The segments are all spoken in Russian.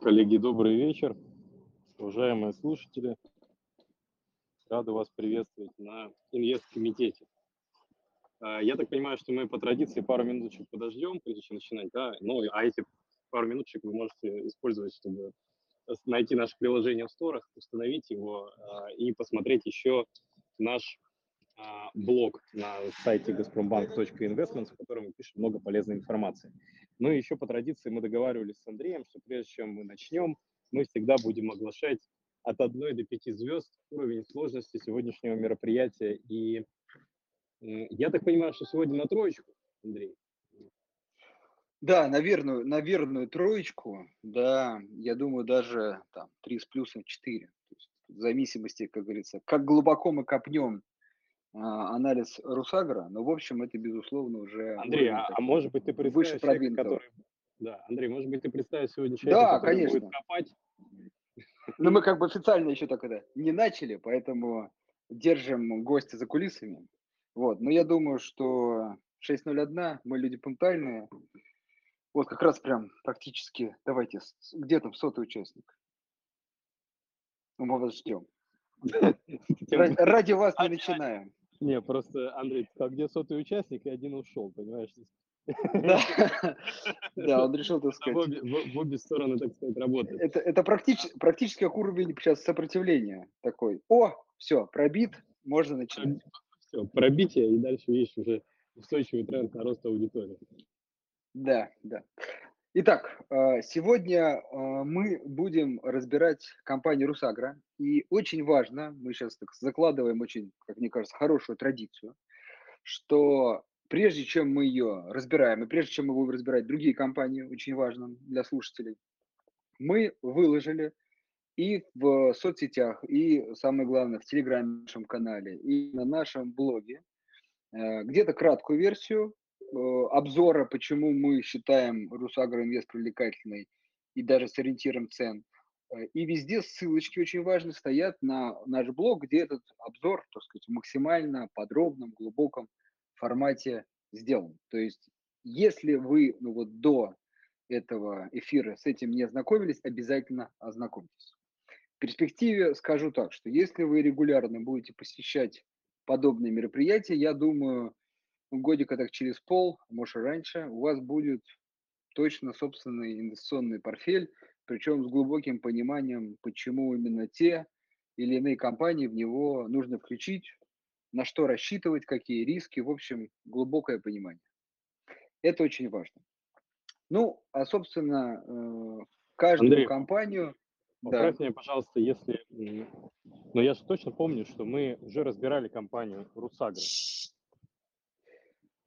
Коллеги, добрый вечер. Уважаемые слушатели, рады вас приветствовать на инвест-комитете. А, я так понимаю, что мы по традиции пару минуточек подождем, прежде чем начинать, да? Ну, а эти пару минуточек вы можете использовать, чтобы найти наше приложение в сторах, установить его а, и посмотреть еще наш а, блог на сайте gazprombank.investments, в котором мы пишем много полезной информации. Ну и еще по традиции мы договаривались с Андреем, что прежде чем мы начнем, мы всегда будем оглашать от 1 до 5 звезд уровень сложности сегодняшнего мероприятия. И я так понимаю, что сегодня на троечку, Андрей? Да, на верную, на верную троечку, да, я думаю, даже там 3 с плюсом 4. То есть, в зависимости, как говорится, как глубоко мы копнем анализ Русагра, но в общем это безусловно уже Андрей, а, а может быть ты выше человека, который, да, Андрей, может быть ты представишь сегодня человека, да, который конечно. будет копать? Но мы как бы официально еще так это не начали, поэтому держим гостя за кулисами. Вот, но я думаю, что 6.01, мы люди пунктуальные. Вот как раз прям практически, давайте, где там сотый участник? Мы вас ждем. Ради вас не начинаем. Не, просто, Андрей, а где сотый участник, и один ушел, понимаешь? Да, он решил, так сказать. В обе, стороны, так сказать, работает. Это, практически, как уровень сейчас сопротивления такой. О, все, пробит, можно начинать. Все, пробитие, и дальше, видишь, уже устойчивый тренд на рост аудитории. Да, да. Итак, э, сегодня э, мы будем разбирать компанию Русагра. И очень важно, мы сейчас так закладываем очень, как мне кажется, хорошую традицию, что прежде чем мы ее разбираем, и прежде чем мы будем разбирать другие компании, очень важно для слушателей, мы выложили и в соцсетях, и самое главное, в телеграме нашем канале, и на нашем блоге э, где-то краткую версию обзора, почему мы считаем Русагроинвест привлекательной и даже с ориентиром цен. Э, и везде ссылочки очень важно стоят на наш блог, где этот обзор, так сказать, в максимально подробном, глубоком формате сделан. То есть, если вы ну вот до этого эфира с этим не ознакомились, обязательно ознакомьтесь. В перспективе скажу так, что если вы регулярно будете посещать подобные мероприятия, я думаю, годика так через пол, может и раньше, у вас будет точно собственный инвестиционный портфель, причем с глубоким пониманием, почему именно те или иные компании в него нужно включить, на что рассчитывать, какие риски, в общем, глубокое понимание. Это очень важно. Ну, а, собственно, э, каждую Андрей, компанию... Поправь да. меня, пожалуйста, если... Но я же точно помню, что мы уже разбирали компанию Русагра.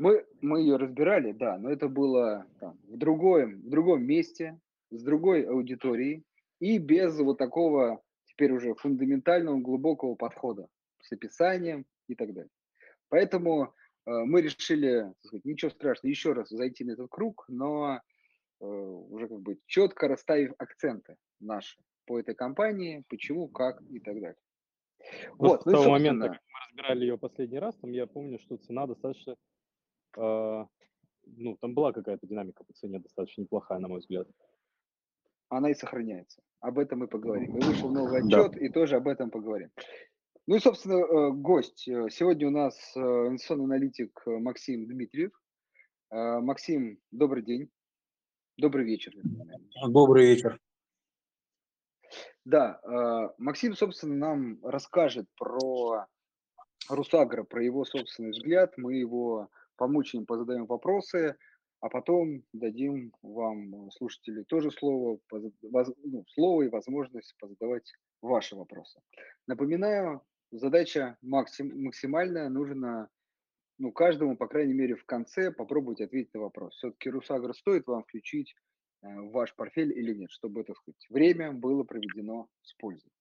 Мы, мы ее разбирали, да, но это было там, в, другом, в другом месте, с другой аудиторией и без вот такого теперь уже фундаментального глубокого подхода с описанием и так далее. Поэтому э, мы решили, сказать, ничего страшного, еще раз зайти на этот круг, но э, уже как бы четко расставив акценты наши по этой компании, почему, как и так далее. Вот, ну, с того момента, как мы разбирали ее последний раз, там я помню, что цена достаточно ну, там была какая-то динамика по цене достаточно неплохая, на мой взгляд. Она и сохраняется. Об этом мы поговорим. И вышел новый отчет, да. и тоже об этом поговорим. Ну и, собственно, э, гость. Э, сегодня у нас э, инвестиционный аналитик Максим Дмитриев. Максим, добрый день. Добрый вечер. Добрый вечер. Да, Максим, собственно, нам расскажет про Русагра, про его собственный взгляд. Мы его помучаем, позадаем вопросы, а потом дадим вам, э, слушатели, тоже слово, ну, слово и возможность позадавать ваши вопросы. Напоминаю, задача максим, максимальная, нужно ну, каждому, по крайней мере, в конце попробовать ответить на вопрос. Все-таки Русагр стоит вам включить э, в ваш портфель или нет, чтобы, так сказать, время было проведено с пользой.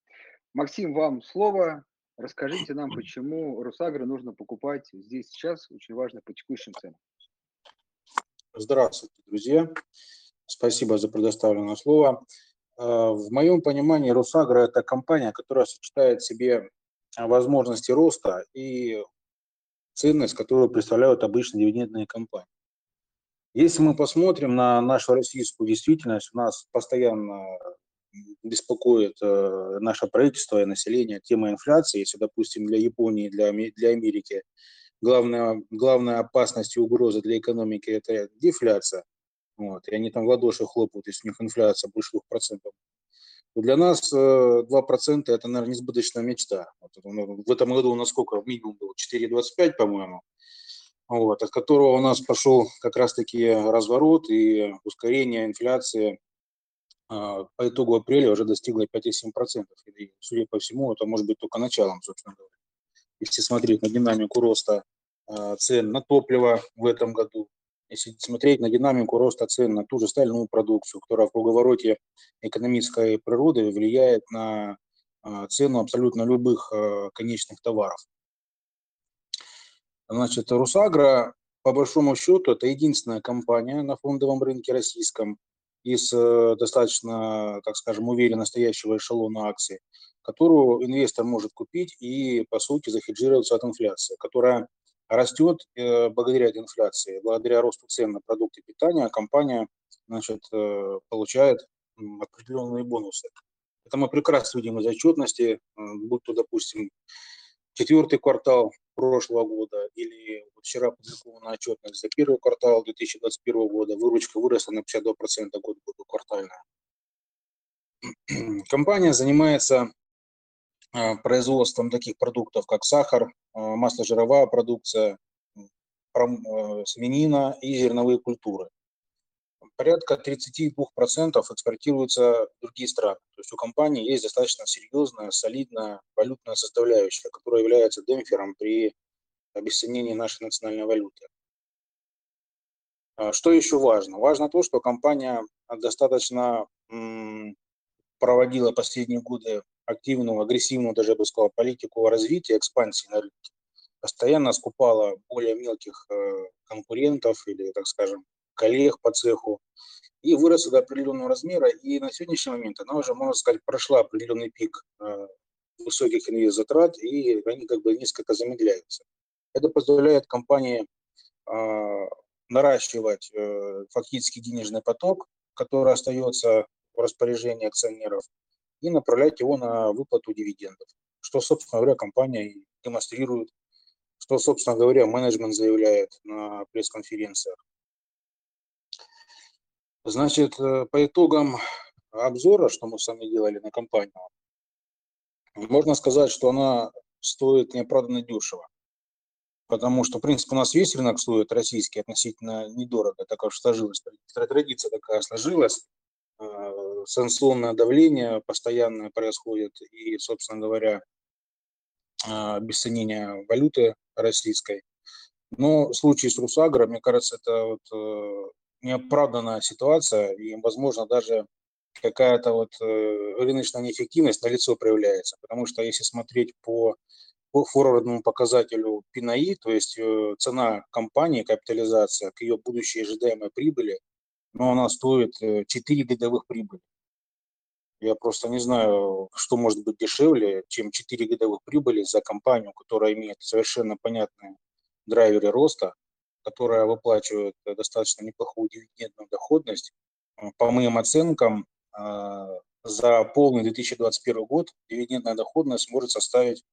Максим, вам слово. Расскажите нам, почему Русагры нужно покупать здесь сейчас, очень важно по текущим ценам. Здравствуйте, друзья. Спасибо за предоставленное слово. А, в моем понимании Русагра – это компания, которая сочетает в себе возможности роста и ценность, которую представляют обычные дивидендные компании. Если мы посмотрим на нашу российскую действительность, у нас постоянно беспокоит э, наше правительство и население, тема инфляции. Если, допустим, для Японии, для, для Америки главная, главная опасность и угроза для экономики – это дефляция, вот, и они там в ладоши хлопают, если у них инфляция больше 2%, то для нас 2% – это, наверное, несбыточная мечта. Вот, в этом году у нас сколько? Минимум было 4,25, по-моему вот, от которого у нас пошел как раз-таки разворот и ускорение инфляции по итогу апреля уже достигла 5,7%. И, судя по всему, это может быть только началом, собственно говоря. Если смотреть на динамику роста а, цен на топливо в этом году, если смотреть на динамику роста цен на ту же стальную продукцию, которая в круговороте экономической природы влияет на а, цену абсолютно любых конечных товаров. Значит, Русагра, по большому счету, это единственная компания на фондовом рынке российском из э, достаточно, так скажем, уверенно стоящего эшелона акций, которую инвестор может купить и, по сути, захеджироваться от инфляции, которая растет э, благодаря этой инфляции, благодаря росту цен на продукты питания, компания значит, э, получает определенные бонусы. Это мы прекрасно видим из отчетности, будь то, допустим, четвертый квартал прошлого года или вот вчера опубликована отчетность за первый квартал 2021 года, выручка выросла на 52% год к году квартальная. Компания занимается а, производством таких продуктов, как сахар, а, масло-жировая продукция, а, свинина и зерновые культуры порядка 32% экспортируется в другие страны. То есть у компании есть достаточно серьезная, солидная валютная составляющая, которая является демпфером при обесценении нашей национальной валюты. А что еще важно? Важно то, что компания достаточно проводила последние годы активную, агрессивную, даже я бы сказал, политику развития, экспансии на рынке. Постоянно скупала более мелких э, конкурентов или, так скажем, коллег по цеху, и выросла до определенного размера, и на сегодняшний момент она уже, можно сказать, прошла определенный пик э, высоких инвест-затрат, и они как бы несколько замедляются. Это позволяет компании э, наращивать э, фактически денежный поток, который остается в распоряжении акционеров, и направлять его на выплату дивидендов, что, собственно говоря, компания демонстрирует, что, собственно говоря, менеджмент заявляет на пресс-конференциях. Значит, э, по итогам обзора, что мы с вами делали на компанию, можно сказать, что она стоит неоправданно дешево. Потому что, в принципе, у нас весь рынок стоит российский относительно недорого, так как сложилась, традиция такая сложилась, э, санкционное давление постоянное происходит и, собственно говоря, э, обесценение валюты российской. Но в случае с Русагро, мне кажется, это вот неоправданная ситуация, и, возможно, даже какая-то вот э, рыночная неэффективность на лицо проявляется. Потому что если смотреть по, по форвардному показателю PNI, то есть э, цена компании, капитализация к ее будущей ожидаемой прибыли, но она стоит 4 э, годовых прибыли. Я просто не знаю, что может быть дешевле, чем 4 годовых прибыли за компанию, которая имеет совершенно понятные драйверы роста, которая выплачивает достаточно неплохую дивидендную доходность. Э, по моим оценкам, э, за полный 2021 год дивидендная доходность может составить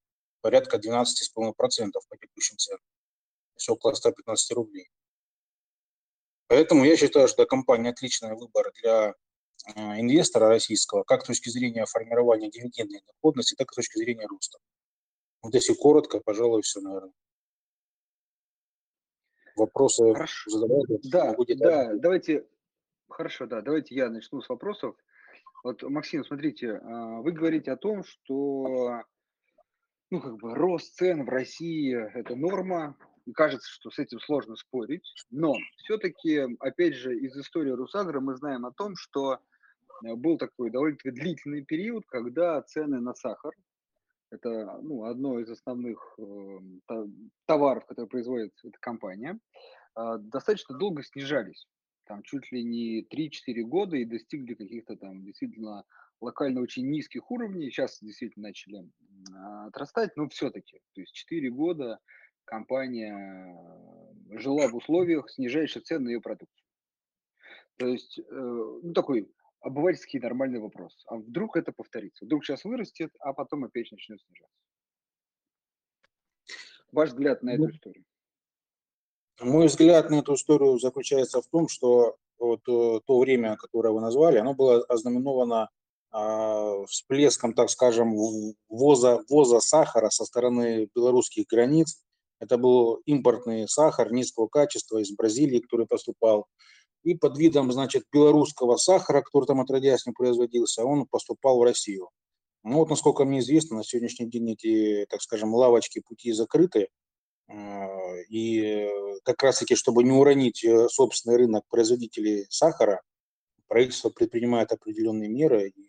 порядка 12,5% по текущим ценам, то есть около 115 рублей. Поэтому я считаю, что компания отличный выбор для э, инвестора российского, как с точки зрения формирования дивидендной доходности, так и с точки зрения роста. Вот если коротко, пожалуй, все, наверное вопросы Хорошо. задавайте. Да, да, давайте, хорошо, да, давайте я начну с вопросов. Вот, Максим, смотрите, а, вы говорите о том, что ну, как бы рост цен в России – это норма, и кажется, что с этим сложно спорить, но все-таки, опять же, из истории Русагра мы знаем о том, что э, был такой довольно-таки длительный период, когда цены на сахар это ну, одно из основных э, товаров, которые производит эта компания. Э, достаточно долго снижались. Там чуть ли не 3-4 года и достигли каких-то там действительно локально очень низких уровней. Сейчас действительно начали э, отрастать, но все-таки. То есть 4 года компания жила в условиях снижающих цен на ее продукцию. То есть, э, ну, такой обывательский нормальный вопрос. А вдруг это повторится? Вдруг сейчас вырастет, а потом опять начнет снижаться? Ваш взгляд на эту Ну, историю? Мой взгляд на эту историю заключается в том, что вот э, то время, которое вы назвали, оно было ознаменовано а, всплеском, так скажем, в- ввоза, ввоза сахара со стороны белорусских границ. Это был импортный сахар низкого качества из Бразилии, который поступал. И под видом, значит, белорусского сахара, который там отродясь не производился, он поступал в Россию. Ну вот, насколько мне известно, на сегодняшний день эти, так скажем, лавочки пути закрыты. А, И как раз-таки, чтобы не уронить э, собственный рынок производителей сахара, правительство предпринимает определенные меры. И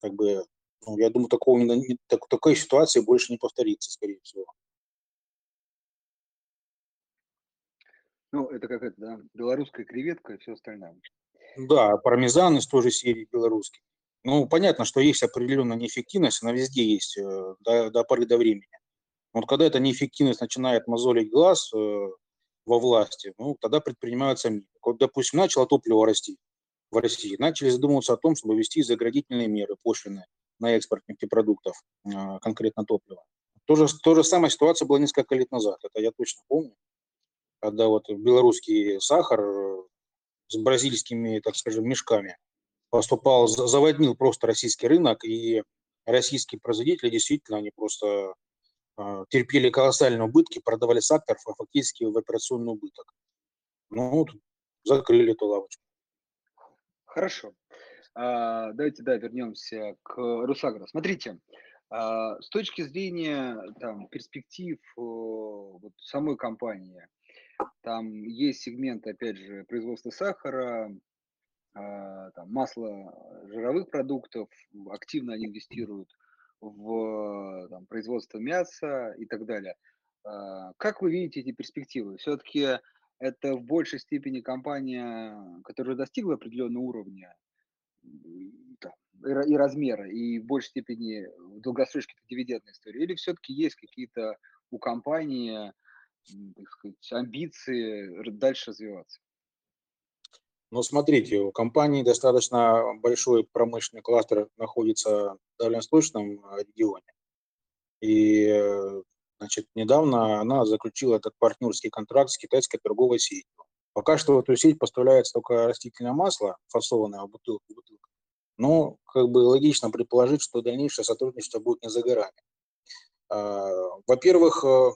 как бы, ну, я думаю, такого, так- такой ситуации больше не повторится, скорее всего. Ну, это как это, да, белорусская креветка и все остальное. Да, пармезан из той же серии белорусский. Ну, понятно, что есть определенная неэффективность, она везде есть э, до, до поры до времени. Вот когда эта неэффективность начинает мозолить глаз э, во власти, ну, тогда предпринимаются меры. Вот, допустим, начало топливо расти в России, начали задумываться о том, чтобы ввести заградительные меры, пошлины на экспорт нефтепродуктов, э, конкретно топлива. То же, то же самая ситуация была несколько лет назад, это я точно помню, когда вот белорусский сахар э, с бразильскими, так скажем, мешками поступал, за- заводнил просто российский рынок, и российские производители действительно, они просто а, терпели колоссальные убытки, продавали сахар фа- фактически в операционный убыток. Ну, вот, закрыли эту лавочку. Хорошо. А, Давайте, да, вернемся к Русагро. Смотрите, а, с точки зрения там, перспектив э, вот, самой компании, там есть сегмент, опять же, производства сахара, а, там, масла, жировых продуктов, активно они инвестируют в там, производство мяса и так далее. А, Как вы видите эти перспективы? Все-таки это в большей степени компания, которая достигла определенного уровня и ра- и размера, и в большей степени в долгосрочке это дивидендная история? Или все-таки есть какие-то у компании так сказать, амбиции дальше развиваться? Но смотрите, у компании достаточно большой промышленный кластер находится в Дальневосточном а, регионе. И э, значит, недавно она заключила этот партнерский контракт с китайской торговой сетью. Пока что в эту сеть поставляется только растительное масло, фасованное в бутылку, бутылку. Но как бы логично предположить, что дальнейшее сотрудничество будет не за горами. А, Во-первых, э,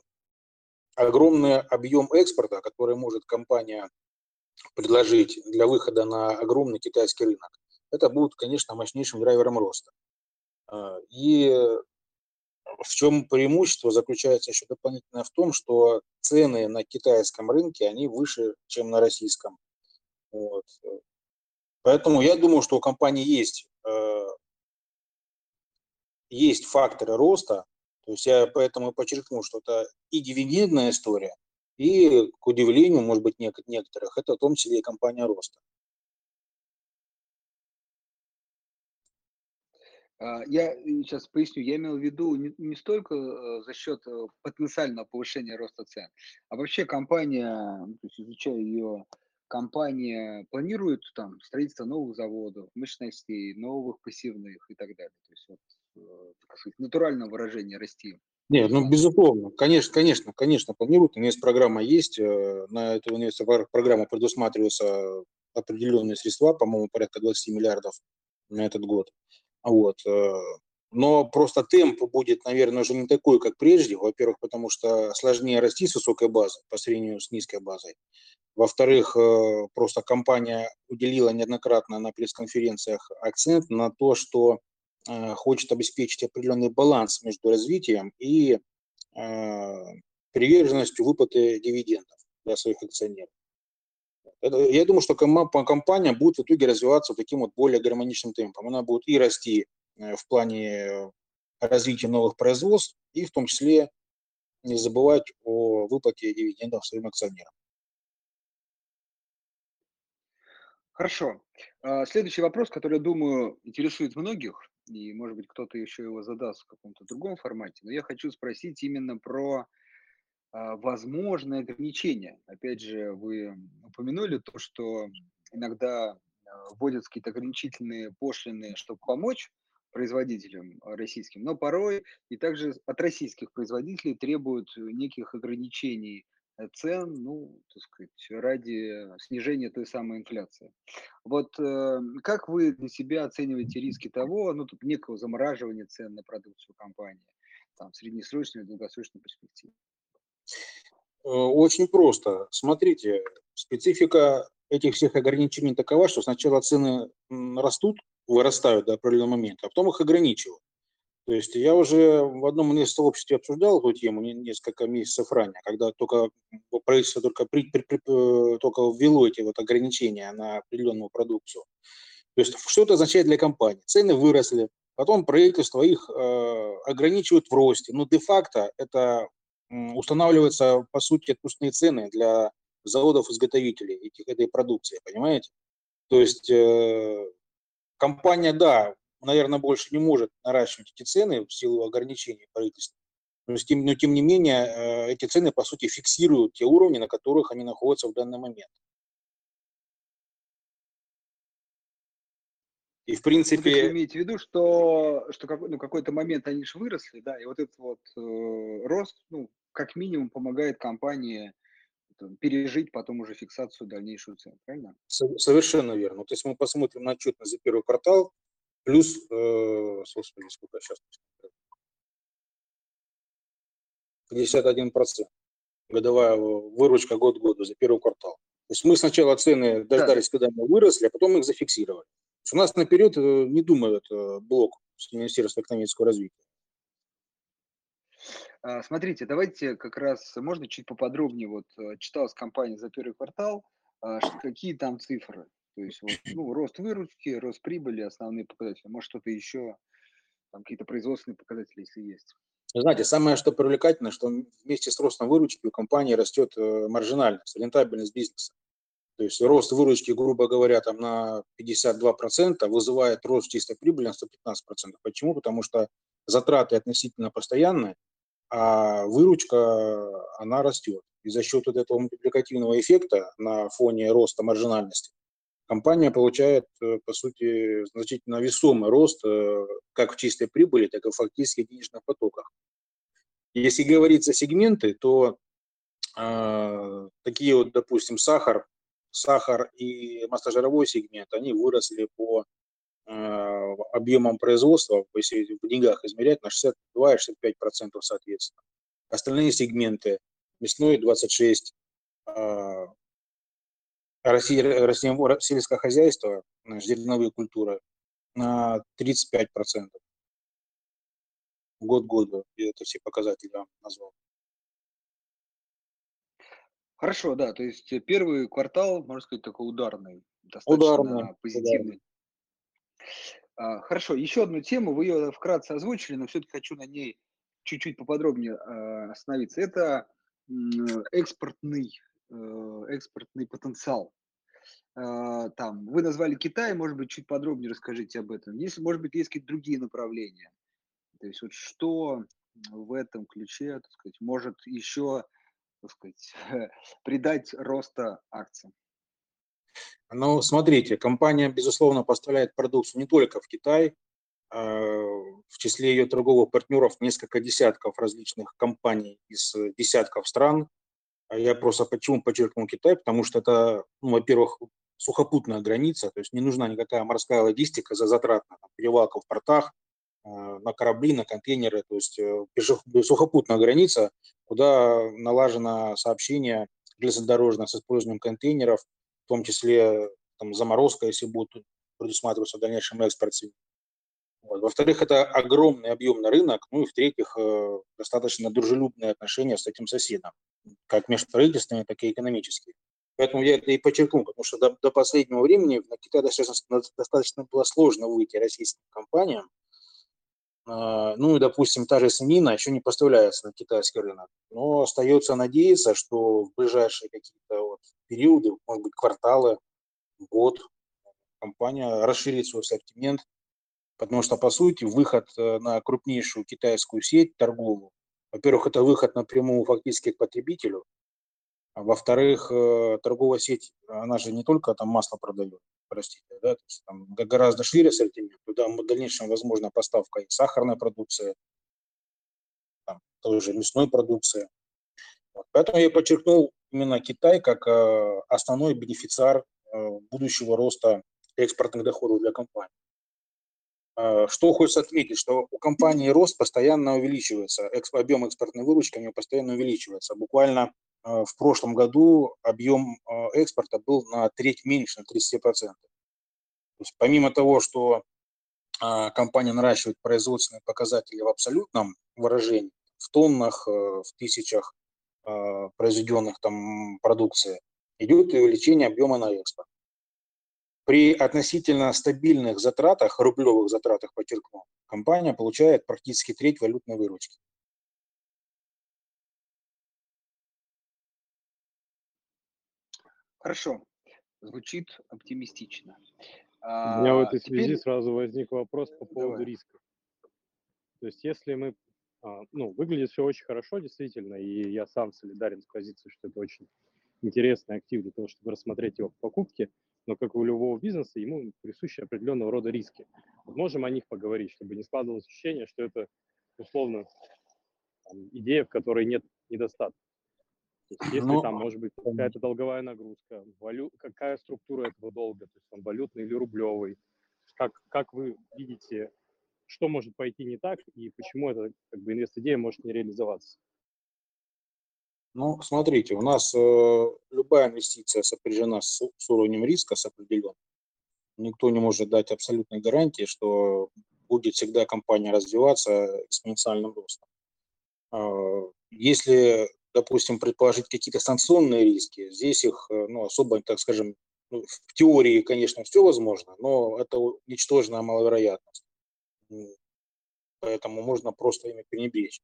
огромный объем экспорта, который может компания предложить для выхода на огромный китайский рынок, это будет, конечно, мощнейшим драйвером роста. А, И в чем преимущество заключается еще дополнительно в том, что цены на китайском рынке, они выше, чем на российском. Вот. Поэтому я думаю, что у компании есть, э, есть факторы роста. То есть я поэтому подчеркнул, что это и дивидендная история, и, к удивлению, может быть, нек- некоторых, это в том числе и компания роста. А, Я сейчас поясню, я имел в виду не, не столько э, за счет э, потенциального повышения роста цен, а вообще компания, ну, то есть изучая ее, компания планирует там строительство новых заводов, мощностей, новых пассивных и так далее. То есть вот, сказать, натуральное выражение расти. Нет, ну безусловно, конечно, конечно, конечно, планируют. Инвестпрограмма есть, э, на эту инвестпрограмму предусматриваются определенные средства, по-моему, порядка 20 миллиардов на этот год. Вот. э, Но просто темп будет, наверное, уже не такой, как прежде. Во-первых, потому что сложнее расти с высокой базы по сравнению с низкой базой. Во-вторых, э, просто компания уделила неоднократно на пресс-конференциях акцент на то, что э, хочет обеспечить определенный баланс между развитием и э, приверженностью выплаты дивидендов для своих акционеров. Я думаю, что компания будет в итоге развиваться таким вот более гармоничным темпом. Она будет и расти э, в плане э, развития новых производств, и в том числе не забывать о выплате дивидендов своим акционерам. Хорошо. А, Следующий вопрос, который, я думаю, интересует многих, и, может быть, кто-то еще его задаст в каком-то другом формате, но я хочу спросить именно про а, возможные ограничения. Опять же, вы упомянули то, что иногда а, вводятся какие-то ограничительные пошлины, чтобы помочь производителям российским, но порой и также от российских производителей требуют неких ограничений цен, ну, так сказать, ради снижения той самой инфляции. Вот э, как вы для себя оцениваете риски того, ну, тут некого замораживания цен на продукцию компании, там, в среднесрочной и долгосрочной перспективе? Э, очень просто. Смотрите, специфика этих всех ограничений такова, что сначала цены растут, вырастают до определенного момента, а потом их ограничивают. То есть я уже в одном инвестор-обществе обсуждал эту тему несколько месяцев ранее, когда только правительство только, при, при, при, э, только ввело эти вот ограничения на определенную продукцию. То есть что это означает для компании? Цены выросли, потом правительство их э, ограничивает в росте. Но де-факто это устанавливаются, по сути, отпускные цены для заводов-изготовителей этих, этой продукции, понимаете? То есть э, компания, да, наверное, больше не может наращивать эти цены в силу ограничений правительства, но тем, но тем не менее э, эти цены, по сути, фиксируют те уровни, на которых они находятся в данный момент. И в принципе... Ну, вы имеете в виду, что, что какой, ну, какой-то момент они же выросли, да, и вот этот вот э, рост, ну, как минимум помогает компании там, пережить потом уже фиксацию дальнейшую цен, правильно? Совершенно верно. То есть мы посмотрим на отчетность за первый квартал, плюс, э, собственно, сколько сейчас? 51% годовая выручка год году за первый квартал. То есть мы сначала цены дождались, да. когда мы выросли, а потом их зафиксировали. У нас наперед э, не думает э, блок Министерства экономического развития. А, смотрите, давайте как раз, можно чуть поподробнее, вот э, читалась компания за первый квартал, а, какие там цифры? То есть вот, ну, рост выручки, рост прибыли, основные показатели, может что-то еще, там какие-то производственные показатели, если есть. Знаете, самое что привлекательное, что вместе с ростом выручки у компании растет э, маржинальность, рентабельность бизнеса. То есть рост выручки, грубо говоря, там на 52% вызывает рост чистой прибыли на 115%. Почему? Потому что затраты относительно постоянные, а выручка, она растет. И за счет вот этого мультипликативного эффекта на фоне роста маржинальности компания получает, э, по сути, значительно весомый рост э, как в чистой прибыли, так и в фактически денежных потоках. Если говорить за сегменты, то э, такие вот, допустим, сахар, сахар и масложировой сегмент, они выросли по Э, объемом производства, если в деньгах измерять, на 62 и 65% соответственно. Остальные сегменты, мясной 26, растение, сельское хозяйство, зерновые культуры на 35%. Год году, это все показатели я назвал. Хорошо, да, то есть первый квартал, можно сказать, такой ударный, достаточно ударный, позитивный. Ударный. Хорошо, еще одну тему, вы ее вкратце озвучили, но все-таки хочу на ней чуть-чуть поподробнее а, остановиться. Это экспортный, э, экспортный потенциал. А, там, вы назвали Китай, может быть, чуть подробнее расскажите об этом. Если, может быть, есть какие-то другие направления. То есть вот что в этом ключе, так сказать, может еще, так сказать, придать роста акциям? Ну, смотрите, компания, безусловно, поставляет продукцию не только в Китай, а, в числе ее торговых партнеров несколько десятков различных компаний из десятков стран. А я просто почему подчеркнул Китай, потому что это, ну, во-первых, сухопутная граница, то есть не нужна никакая морская логистика за затратно, там, перевалка в портах, а, на корабли, на контейнеры, то есть э, сухопутная граница, куда налажено сообщение железнодорожное с использованием контейнеров, в том числе там, заморозка, если будет предусматриваться в дальнейшем экспорте. Во-вторых, это огромный объемный рынок, ну и в-третьих, э, достаточно дружелюбные отношения с этим соседом, как межправительственные, так и экономические. Поэтому я это и подчеркну, потому что до, до последнего времени на Китай достаточно, достаточно было сложно выйти российским компаниям. А, ну и, допустим, та же свинина еще не поставляется на китайский рынок. Но остается надеяться, что в ближайшие какие-то вот периоды, может быть, кварталы, год, компания расширит свой ассортимент, потому что, по сути, выход э, на крупнейшую китайскую сеть торговую, во-первых, это выход напрямую фактически к потребителю, а во-вторых, э, торговая сеть, она же не только там масло продает, простите, да, то есть там гораздо шире ассортимент, туда в дальнейшем возможна поставка и сахарной продукции, там, той же мясной продукции. Вот. Поэтому я подчеркнул именно Китай как э, основной бенефициар будущего роста экспортных доходов для компании. Э, что хочется отметить, что у компании рост постоянно увеличивается, объем экспортной выручки у нее постоянно увеличивается. Буквально в прошлом году объем экспорта был на треть меньше, на 30%. То есть помимо того, что компания наращивает производственные показатели в абсолютном выражении, в тоннах, в тысячах Э, произведенных там продукции, идет увеличение объема на экспорт. При относительно стабильных затратах, рублевых затратах, подчеркну, компания получает практически треть валютной выручки. Хорошо, звучит оптимистично. У меня в этой связи теперь... сразу возник вопрос по поводу Давай. риска. То есть если мы а, ну, выглядит все очень хорошо, действительно, и я сам солидарен с позицией, что это очень интересный актив для того, чтобы рассмотреть его в покупке, но как у любого бизнеса, ему присущи определенного рода риски. Можем о них поговорить, чтобы не складывалось ощущение, что это условно там, идея, в которой нет недостатка. То есть, если ну, там может быть какая-то долговая нагрузка, валю, какая структура этого долга, то есть он валютный или рублевый, как, как вы видите что может пойти не так и почему эта как бы, инвест-идея может не реализоваться? Ну, смотрите, у нас э, любая инвестиция сопряжена с, с уровнем риска, с определенным. Никто не может дать абсолютной гарантии, что будет всегда компания развиваться экспоненциальным ростом. Э, если, допустим, предположить какие-то санкционные риски, здесь их э, ну, особо, так скажем, ну, в теории, конечно, все возможно, но это ничтожная маловероятность поэтому можно просто ими пренебречь.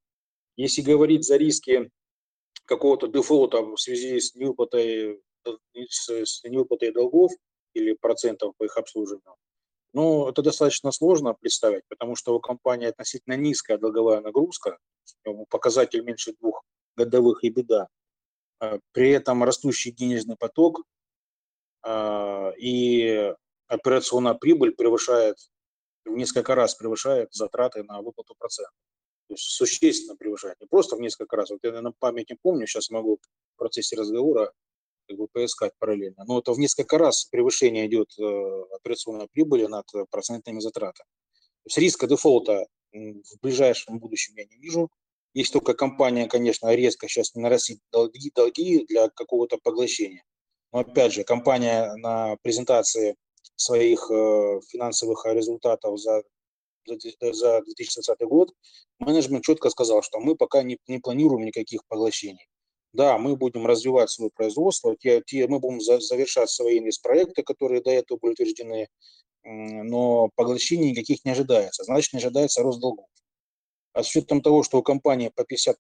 Если говорить за риски какого-то дефолта в связи с невыплатой, с, с невыплатой долгов или процентов по их обслуживанию, ну, это достаточно сложно представить, потому что у компании относительно низкая долговая нагрузка, показатель меньше двух годовых и беда. А при этом растущий денежный поток а, и операционная прибыль превышает в несколько раз превышает затраты на выплату процентов. То есть существенно превышает. Не просто в несколько раз. Вот я на память не помню, сейчас могу в процессе разговора как бы поискать параллельно. Но это в несколько раз превышение идет э, операционной прибыли над процентными затратами. То есть риска дефолта в ближайшем будущем я не вижу. Есть только компания, конечно, резко сейчас нарастит долги, долги для какого-то поглощения. Но опять же, компания на презентации своих э, финансовых результатов за, за 2020 год, менеджмент четко сказал, что мы пока не, не планируем никаких поглощений. Да, мы будем развивать свое производство, те, те, мы будем за, завершать свои инвестпроекты, которые до этого были утверждены, но поглощений никаких не ожидается. Значит, не ожидается рост долгов. А с учетом того, что у компании по 50%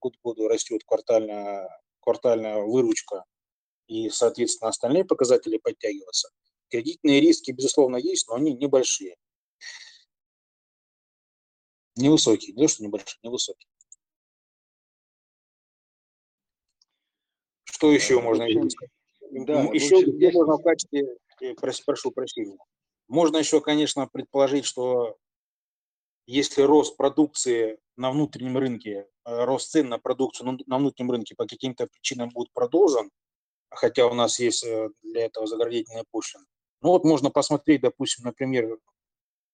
год к году растет квартальная, квартальная выручка и, соответственно, остальные показатели подтягиваются, Кредитные риски, безусловно, есть, но они небольшие. Невысокие, не то, что небольшие, невысокие. Что еще можно? Да, еще, еще можно в качестве, прошу, прошу прощения, можно еще, конечно, предположить, что если рост продукции на внутреннем рынке, э, рост цен на продукцию на внутреннем рынке по каким-то причинам будет продолжен, хотя у нас есть э, для этого заградительные пошлины, ну вот можно посмотреть, допустим, например,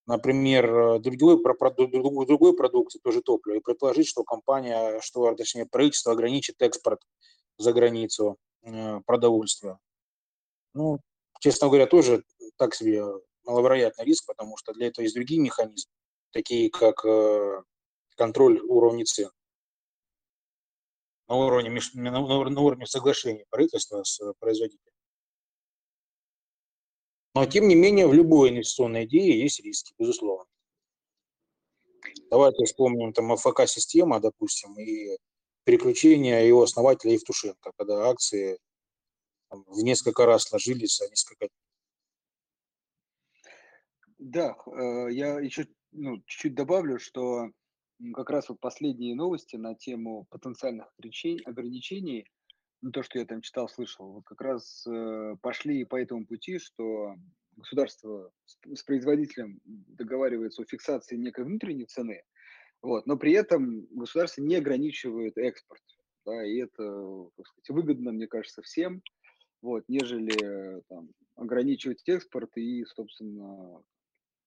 например, э, другой, другой, другой продукции, тоже топливо, и предположить, что компания, что, точнее, правительство ограничит экспорт за границу э, продовольствия. Ну, честно говоря, тоже так себе маловероятный риск, потому что для этого есть другие механизмы, такие как э, контроль уровня цен на уровне, на уровне соглашения правительства с производителем. Но, тем не менее, в любой инвестиционной идее есть риски, безусловно. Давайте вспомним там АФК-система, допустим, и переключение его основателя Евтушенко, когда акции там, в несколько раз сложились за несколько Да, э, я еще ну, чуть-чуть добавлю, что как раз вот последние новости на тему потенциальных ограничений ну, то, что я там читал, слышал, вот как раз э, пошли по этому пути, что государство с, с производителем договаривается о фиксации некой внутренней цены, вот, но при этом государство не ограничивает экспорт, да, и это, так сказать, выгодно, мне кажется, всем, вот, нежели там, ограничивать экспорт и, собственно,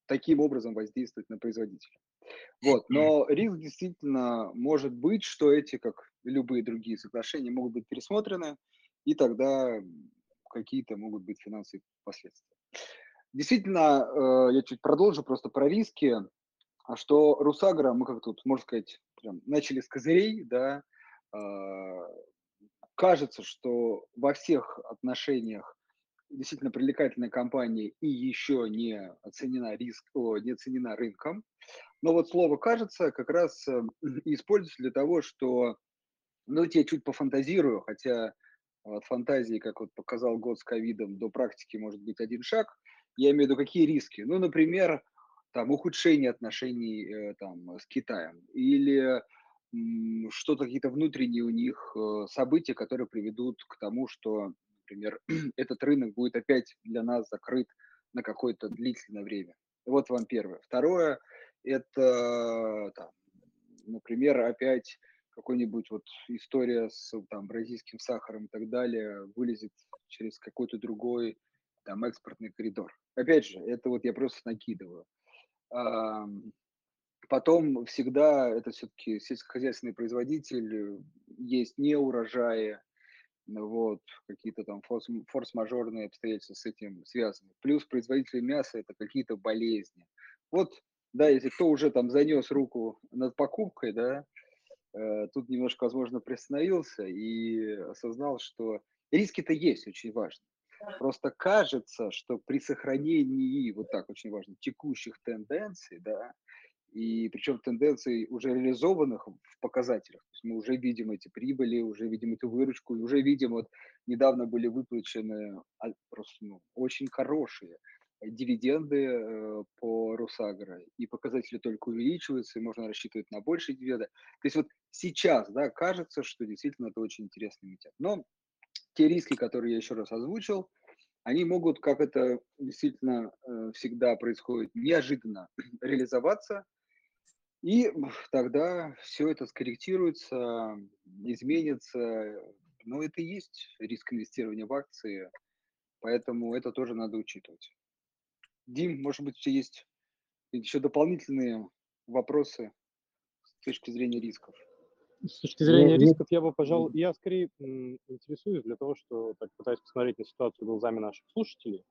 таким образом воздействовать на производителя. Вот. Но риск действительно может быть, что эти, как любые другие соглашения, могут быть пересмотрены, и тогда какие-то могут быть финансовые последствия. Действительно, э, я чуть продолжу просто про риски, а что Русагра, мы как тут, можно сказать, прям начали с козырей, да, а, кажется, что во всех отношениях действительно привлекательная компания и еще не оценена риск, о, не оценена рынком. Но вот слово «кажется» как раз э, используется для того, что, ну, я чуть пофантазирую, хотя от фантазии, как вот показал год с ковидом, до практики может быть один шаг. Я имею в виду, какие риски? Ну, например, там, ухудшение отношений э, там, с Китаем или что-то, какие-то внутренние у них э, события, которые приведут к тому, что например, этот рынок будет опять для нас закрыт на какое-то длительное время. Вот вам первое. Второе, это, там, например, опять какой-нибудь вот история с там, бразильским сахаром и так далее вылезет через какой-то другой там экспортный коридор. Опять же, это вот я просто накидываю. Потом всегда это все-таки сельскохозяйственный производитель, есть не урожаи, вот, какие-то там форс, форс-мажорные обстоятельства с этим связаны. Плюс производители мяса – это какие-то болезни. Вот, да, если кто уже там занес руку над покупкой, да, э, тут немножко, возможно, приостановился и осознал, что риски-то есть очень важно. Просто кажется, что при сохранении, вот так очень важно, текущих тенденций, да, и причем тенденций уже реализованных в показателях. То есть мы уже видим эти прибыли, уже видим эту выручку, уже видим, вот недавно были выплачены а, просто ну, очень хорошие дивиденды э, по Русагро, и показатели только увеличиваются, и можно рассчитывать на большие дивиденды. То есть вот сейчас, да, кажется, что действительно это очень интересный метод. Но те риски, которые я еще раз озвучил, они могут, как это действительно э, всегда происходит, неожиданно реализоваться – и тогда все это скорректируется, изменится. Но это и есть риск инвестирования в акции, поэтому это тоже надо учитывать. Дим, может быть, у тебя есть еще дополнительные вопросы с точки зрения рисков? С точки зрения рисков я бы, пожалуй, я скорее интересуюсь для того, что так пытаюсь посмотреть на ситуацию глазами наших слушателей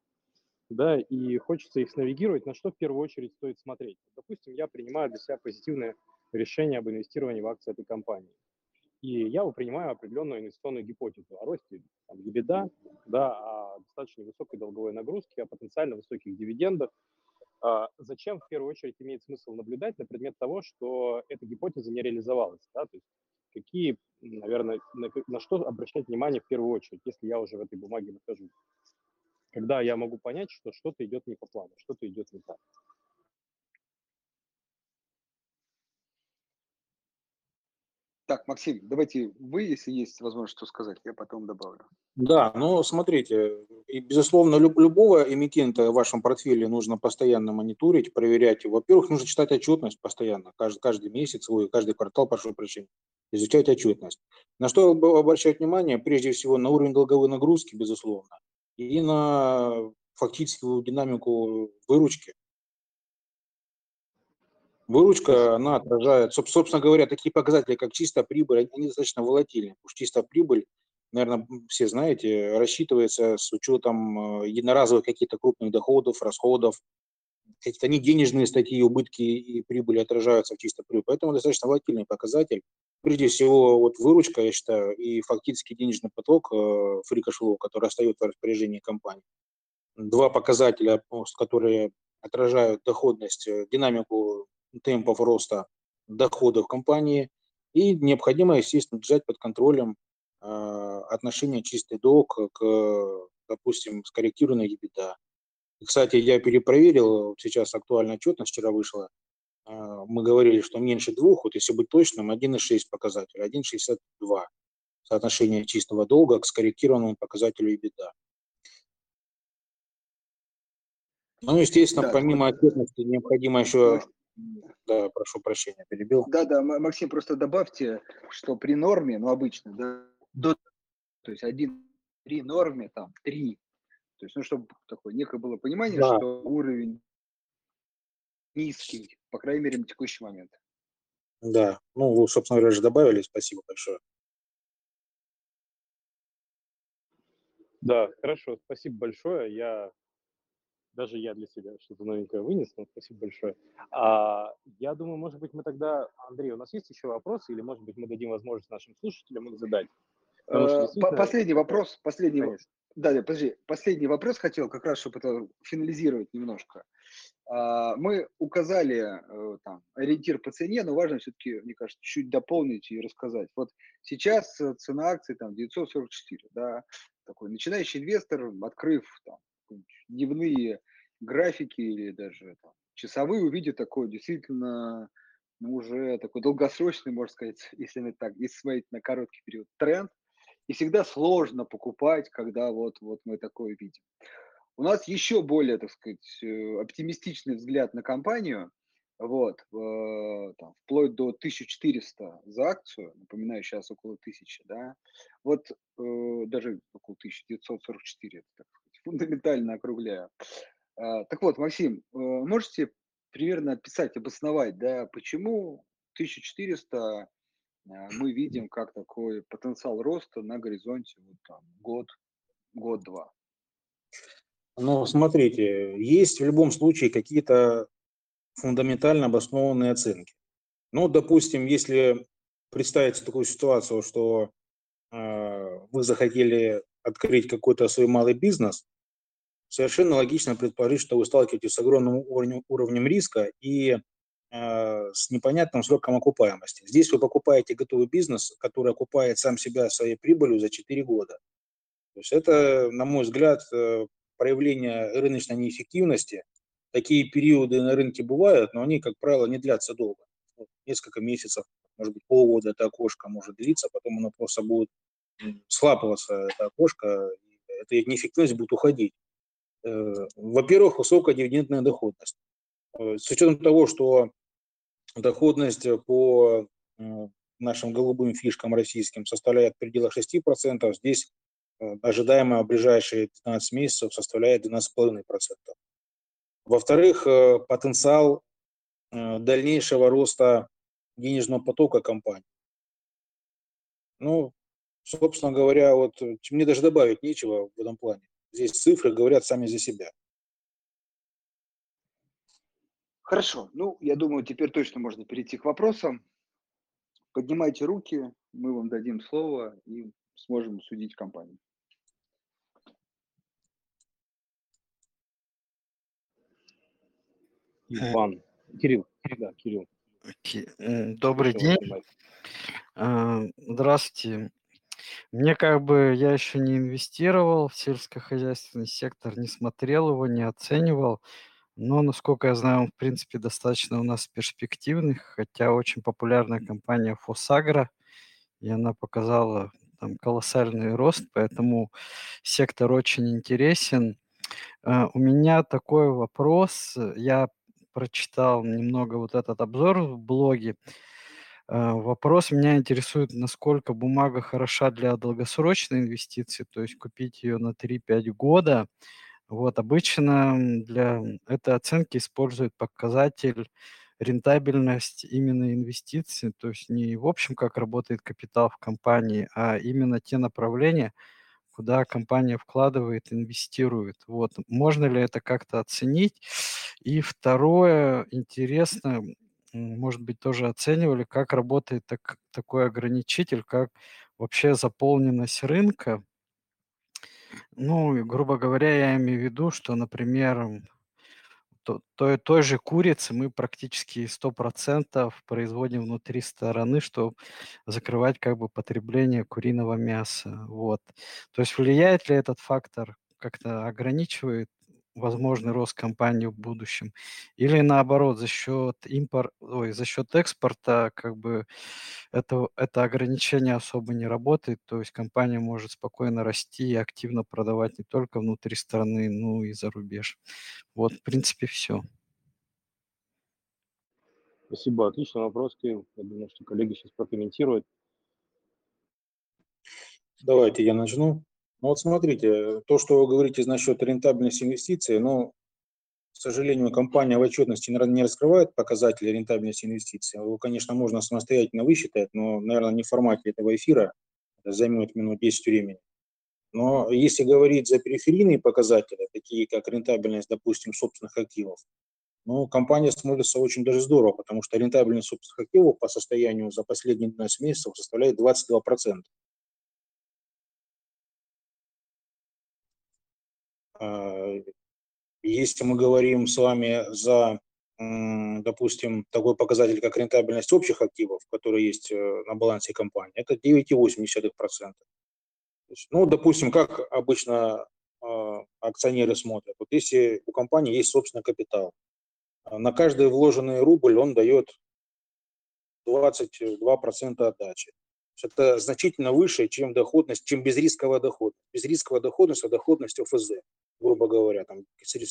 да, и хочется их навигировать, на что в первую очередь стоит смотреть. Допустим, я принимаю для себя позитивное решение об инвестировании в акции этой компании. И я принимаю определенную инвестиционную гипотезу о росте там, EBITDA, да, о достаточно высокой долговой нагрузке, о потенциально высоких дивидендах. А зачем в первую очередь имеет смысл наблюдать на предмет того, что эта гипотеза не реализовалась? Да? То есть какие, наверное, на, на что обращать внимание в первую очередь, если я уже в этой бумаге нахожусь? когда я могу понять, что что-то идет не по плану, что-то идет не так. Так, Максим, давайте вы, если есть возможность что сказать, я потом добавлю. Да, ну смотрите, и, безусловно, люб, любого эмитента в вашем портфеле нужно постоянно мониторить, проверять. Во-первых, нужно читать отчетность постоянно, каждый, каждый месяц, ой, каждый квартал, прошу прощения, изучать отчетность. На что обращать внимание? Прежде всего, на уровень долговой нагрузки, безусловно и на фактическую динамику выручки. Выручка, она отражает, собственно говоря, такие показатели, как чистая прибыль, они достаточно волатильны. Уж чистая прибыль, наверное, все знаете, рассчитывается с учетом э, единоразовых каких-то крупных доходов, расходов, какие-то не денежные статьи, убытки и прибыли отражаются в чистой прибыли. Поэтому достаточно волатильный показатель. Прежде всего, вот выручка, я считаю, и фактически денежный поток э, фрикошлоу, который остается в распоряжении компании. Два показателя, которые отражают доходность, э, динамику темпов роста доходов компании. И необходимо, естественно, держать под контролем э, отношение чистый долг к, допустим, скорректированной EBITDA. И, кстати, я перепроверил, вот сейчас актуальная отчетность вчера вышла, а, мы говорили, что меньше двух, вот если быть точным, 1,6 показатель, 1,62. соотношение чистого долга к скорректированному показателю EBITDA. Ну, естественно, Да, помимо вот, отчетности необходимо еще... Да, прошу прощения, перебил. Да, да, М- Максим, просто добавьте, что при норме, ну, обычно, да, до, то есть один при норме, там, три. То есть, ну, чтобы такое некое было понимание, Да. что уровень низкий, по крайней мере, на текущий момент. Да, ну, вы, собственно говоря, же добавили, спасибо большое. Да, хорошо, спасибо большое. Я даже я для себя что-то новенькое вынес, но спасибо большое. А, я думаю, может быть, мы тогда, Андрей, у нас есть еще вопросы, или, может быть, мы дадим возможность нашим слушателям их задать? Что Э, действительно- Последний вопрос, последний, во- Конечно. да, да, подожди, последний вопрос хотел как раз, чтобы это финализировать немножко. А, Мы указали э, там ориентир по цене, но важно все-таки, мне кажется, чуть дополнить и рассказать. Вот сейчас э, цена акций там 944, да, такой начинающий инвестор, открыв там дневные графики или даже там, часовые, увидит такой действительно ну, уже такой долгосрочный, можно сказать, если так, если смотреть на короткий период, тренд. И всегда сложно покупать, когда вот, вот мы такое видим. У нас еще более, так сказать, э, оптимистичный взгляд на компанию, вот, э, там, вплоть до 1400 за акцию, напоминаю, сейчас около 1000, да, вот э, даже около 1944, это, так фундаментально округляю. А, Так вот, Максим, э, можете примерно описать, обосновать, да, почему 1400 а, мы видим как такой потенциал роста на горизонте вот там год, год-два. Ну, смотрите, есть в любом случае какие-то фундаментально обоснованные оценки. Ну, допустим, если представить такую ситуацию, что э, вы захотели открыть какой-то свой малый бизнес, совершенно логично предположить, что вы сталкиваетесь с огромным уровнем, уровнем риска и э, с непонятным сроком окупаемости. Здесь вы покупаете готовый бизнес, который окупает сам себя своей прибылью за 4 года. То есть это, на мой взгляд, э, проявление рыночной неэффективности. Такие периоды на рынке бывают, но они, как правило, не длятся долго. Несколько месяцев, может быть, полгода это окошко может длиться, потом оно просто будет схлапываться, это окошко, эта неэффективность будет уходить. Э, Во-первых, высокая дивидендная доходность. Э, С учетом того, что доходность по э, нашим голубым фишкам российским составляет в пределах 6%, здесь ожидаемая в ближайшие 12 месяцев составляет 12,5%. Во-вторых, потенциал дальнейшего роста денежного потока компании. Ну, собственно говоря, вот мне даже добавить нечего в этом плане. Здесь цифры говорят сами за себя. Хорошо, ну, я думаю, теперь точно можно перейти к вопросам. Поднимайте руки, мы вам дадим слово и сможем судить компанию. Иван. Кирилл. Да, Кирилл. Ки- м, Добрый день. А, Здравствуйте. Мне как бы, я еще не инвестировал в сельскохозяйственный сектор, не смотрел его, не оценивал. Но, насколько я знаю, он, в принципе, достаточно у нас перспективный, хотя очень популярная компания Фосагра, и она показала там колоссальный рост, поэтому сектор очень интересен. А, У меня такой вопрос. Я прочитал немного вот этот обзор в блоге. А, Вопрос меня интересует, насколько бумага хороша для долгосрочной инвестиции, то есть купить ее на 3-5 года. Вот обычно для этой оценки используют показатель рентабельность именно инвестиций, то есть не в общем, как работает капитал в компании, а именно те направления, куда компания вкладывает, инвестирует. Вот. Можно ли это как-то оценить? И второе, интересно, может быть, тоже оценивали, как работает так, такой ограничитель, как вообще заполненность рынка. Ну, грубо говоря, я имею в виду, что, например, то- той, той же курицы мы практически 100% производим внутри стороны, чтобы закрывать как бы потребление куриного мяса. Вот. То есть влияет ли этот фактор, как-то ограничивает возможный рост компании в будущем? Или наоборот, за счет импорт, ой, за счет экспорта как бы это, это ограничение особо не работает, то есть компания может спокойно расти и активно продавать не только внутри страны, но и за рубеж. Вот, в принципе, все. Спасибо, отличный вопрос, Кирилл. Я думаю, что коллеги сейчас прокомментируют. Давайте я начну. Ну вот смотрите, то, что вы говорите насчет рентабельности инвестиций, ну, к сожалению, компания в отчетности не раскрывает показатели рентабельности инвестиций. Его, конечно, можно самостоятельно высчитать, но, наверное, не в формате этого эфира, это займет минут 10 времени. Но если говорить за периферийные показатели, такие как рентабельность, допустим, собственных активов, ну, компания смотрится очень даже здорово, потому что рентабельность собственных активов по состоянию за последние 12 месяцев составляет 22%. Если мы говорим с вами за, допустим, такой показатель, как рентабельность общих активов, который есть э, на балансе компании, это 9,8%. Ну, допустим, как обычно а, акционеры смотрят. Вот если у компании есть собственный капитал, а, на каждый вложенный рубль он дает 22% отдачи. Это значительно выше, чем доходность, чем безрисковая доходность. Безрисковая доходность – это доходность ОФЗ, грубо говоря, там,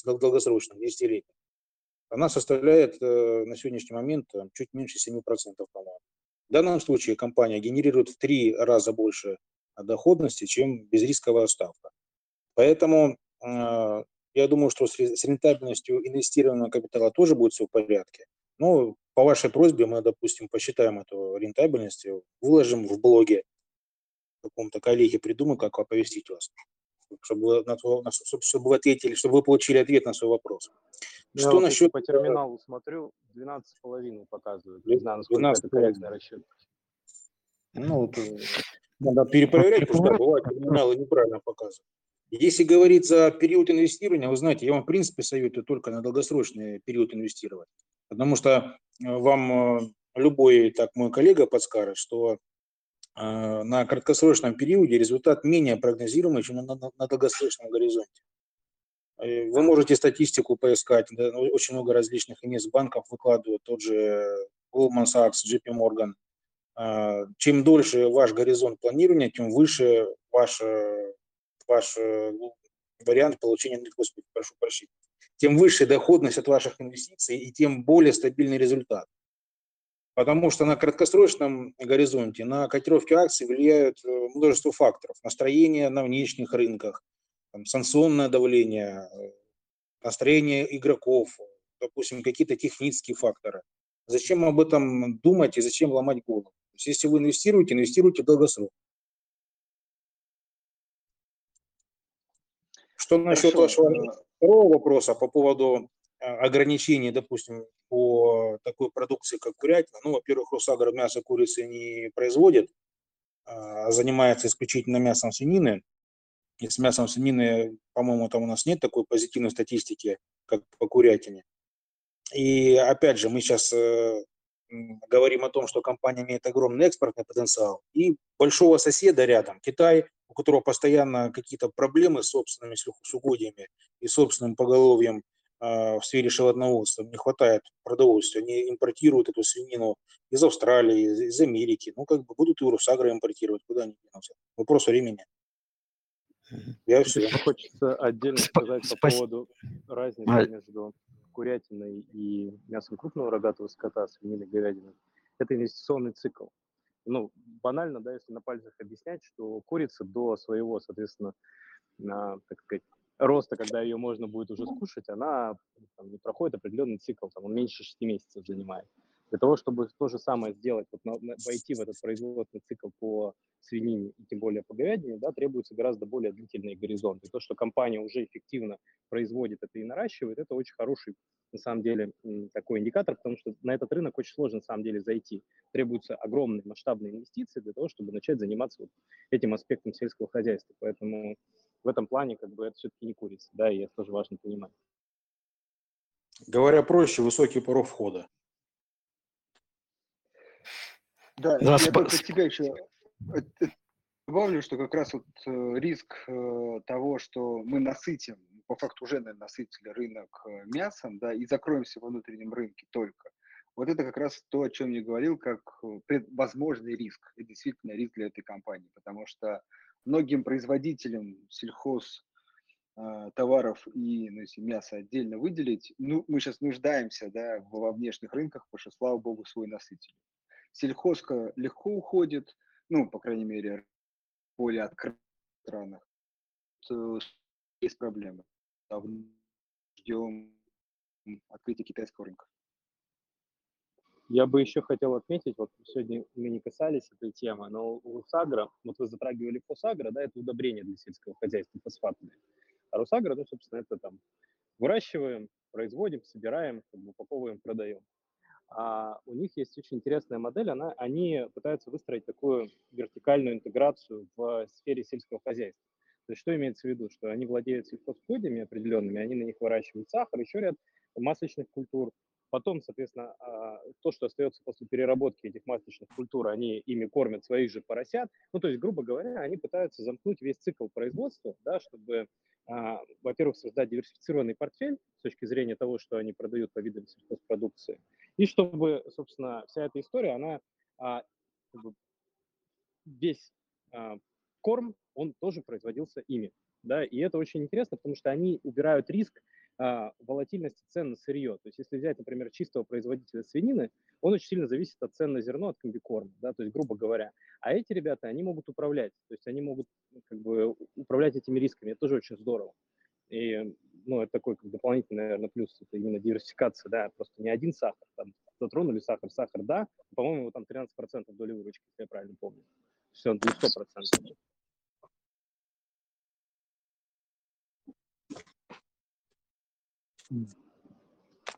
долгосрочно, 10 Она составляет э, на сегодняшний момент там, чуть меньше 7%, по-моему. В данном случае компания генерирует в три раза больше доходности, чем безрисковая ставка. Поэтому э, я думаю, что с рентабельностью инвестированного капитала тоже будет все в порядке. Но по вашей просьбе мы, допустим, посчитаем эту рентабельность, выложим в блоге каком-то коллеге, придумаем, как оповестить вас, чтобы, чтобы вы ответили, чтобы вы получили ответ на свой вопрос. Я что вот насчет... По терминалу смотрю, 12,5 показывает. Не знаю, насколько 12 это корректный расчет. Ну, вот, э, надо перепроверять, потому что бывает терминалы неправильно показывают. Если говорить за период инвестирования, вы знаете, я вам в принципе советую только на долгосрочный период инвестировать. Потому что э, вам э, любой так мой коллега подскажет, что э, на краткосрочном периоде результат менее прогнозируемый, чем на, на, долгосрочном горизонте. Вы можете статистику поискать, да, очень много различных инвестбанков выкладывают, тот же Goldman Sachs, JP Morgan. Чем дольше ваш горизонт планирования, тем выше ваш ваш э, вариант получения, господи, прошу прощения, тем выше доходность от ваших инвестиций и тем более стабильный результат. Потому что на краткосрочном горизонте на котировки акций влияют э, множество факторов. Настроение на внешних рынках, там, санкционное давление, э, настроение игроков, допустим, какие-то технические факторы. Зачем об этом думать и зачем ломать голову? То есть, если вы инвестируете, инвестируйте в долгосрок. Что насчет Хорошо. вашего второго вопроса по поводу а, ограничений, допустим, по такой продукции, как курятина. Ну, во-первых, Росагро мясо курицы не производит, а занимается исключительно мясом свинины. И с мясом свинины, по-моему, там у нас нет такой позитивной статистики, как по курятине. И опять же, мы сейчас э, говорим о том, что компания имеет огромный экспортный потенциал. И большого соседа рядом, Китай, у которого постоянно какие-то проблемы с собственными сухоугодиями и собственным поголовьем в сфере животноводства, не хватает продовольствия, они импортируют эту свинину из Австралии, из, из Америки, ну как бы будут и Русагро импортировать, куда они денутся. Вопрос времени. Я все. Хочется отдельно сказать по поводу разницы между курятиной и мясом крупного рогатого скота, свинины, говядины. Это инвестиционный цикл ну, банально, да, если на пальцах объяснять, что курица до своего, соответственно, на, так сказать, роста, когда ее можно будет уже скушать, она там, не проходит определенный цикл, там, он меньше 6 месяцев занимает. Для того, чтобы то же самое сделать, вот, на, войти в этот производственный цикл по свинине и тем более по говядине, да, требуется гораздо более длительный горизонт. И то, что компания уже эффективно производит это и наращивает, это очень хороший, на самом деле, такой индикатор, потому что на этот рынок очень сложно, на самом деле, зайти. Требуются огромные масштабные инвестиции для того, чтобы начать заниматься вот этим аспектом сельского хозяйства. Поэтому в этом плане как бы это все-таки не курица, да, и это тоже важно понимать. Говоря проще, высокий порог входа. Да, да я сп... только тебя еще добавлю, что как раз вот э, риск э, того, что мы насытим по факту уже, наверное, насытили рынок э, мясом, да, и закроемся во внутреннем рынке только. Вот это как раз то, о чем я говорил, как возможный риск. Это действительно риск для этой компании, потому что многим производителям сельхоз э, товаров и ну, если мясо отдельно выделить, ну, мы сейчас нуждаемся да, во внешних рынках, потому что, слава богу, свой носитель. Сельхозка легко уходит, ну, по крайней мере, в более открытых странах. Есть проблемы. Ждем открытия китайского рынка. Я бы еще хотел отметить, вот сегодня мы не касались этой темы, но Русагра, вот вы затрагивали фосагра, да, это удобрение для сельского хозяйства фосфатные. А Русагра, ну, собственно, это там выращиваем, производим, собираем, упаковываем, продаем. А у них есть очень интересная модель, она, они пытаются выстроить такую вертикальную интеграцию в сфере сельского хозяйства. То есть что имеется в виду? Что они владеют сельхозугодиями определенными, они на них выращивают сахар, еще ряд масочных культур, Потом, соответственно, а, то, что остается после переработки этих масличных культур, они ими кормят своих же поросят. Ну, то есть, грубо говоря, они пытаются замкнуть весь цикл производства, да, чтобы, а, во-первых, создать диверсифицированный портфель с точки зрения того, что они продают по видам сельхозпродукции, и чтобы, собственно, вся эта история, она а, весь корм, он тоже производился ими. Да, и это очень интересно, потому что они убирают риск волатильности цен на сырье. То есть если взять, например, чистого производителя свинины, он очень сильно зависит от цен на зерно, от комбикорма, да, то есть грубо говоря. А эти ребята, они могут управлять, то есть они могут ну, как бы управлять этими рисками. Это тоже очень здорово. И, ну, это такой как дополнительный, наверное, плюс, это именно диверсификация, да, просто не один сахар, там, затронули сахар, сахар, да, по-моему, там 13% доли выручки, если я правильно помню. Все, не 100%.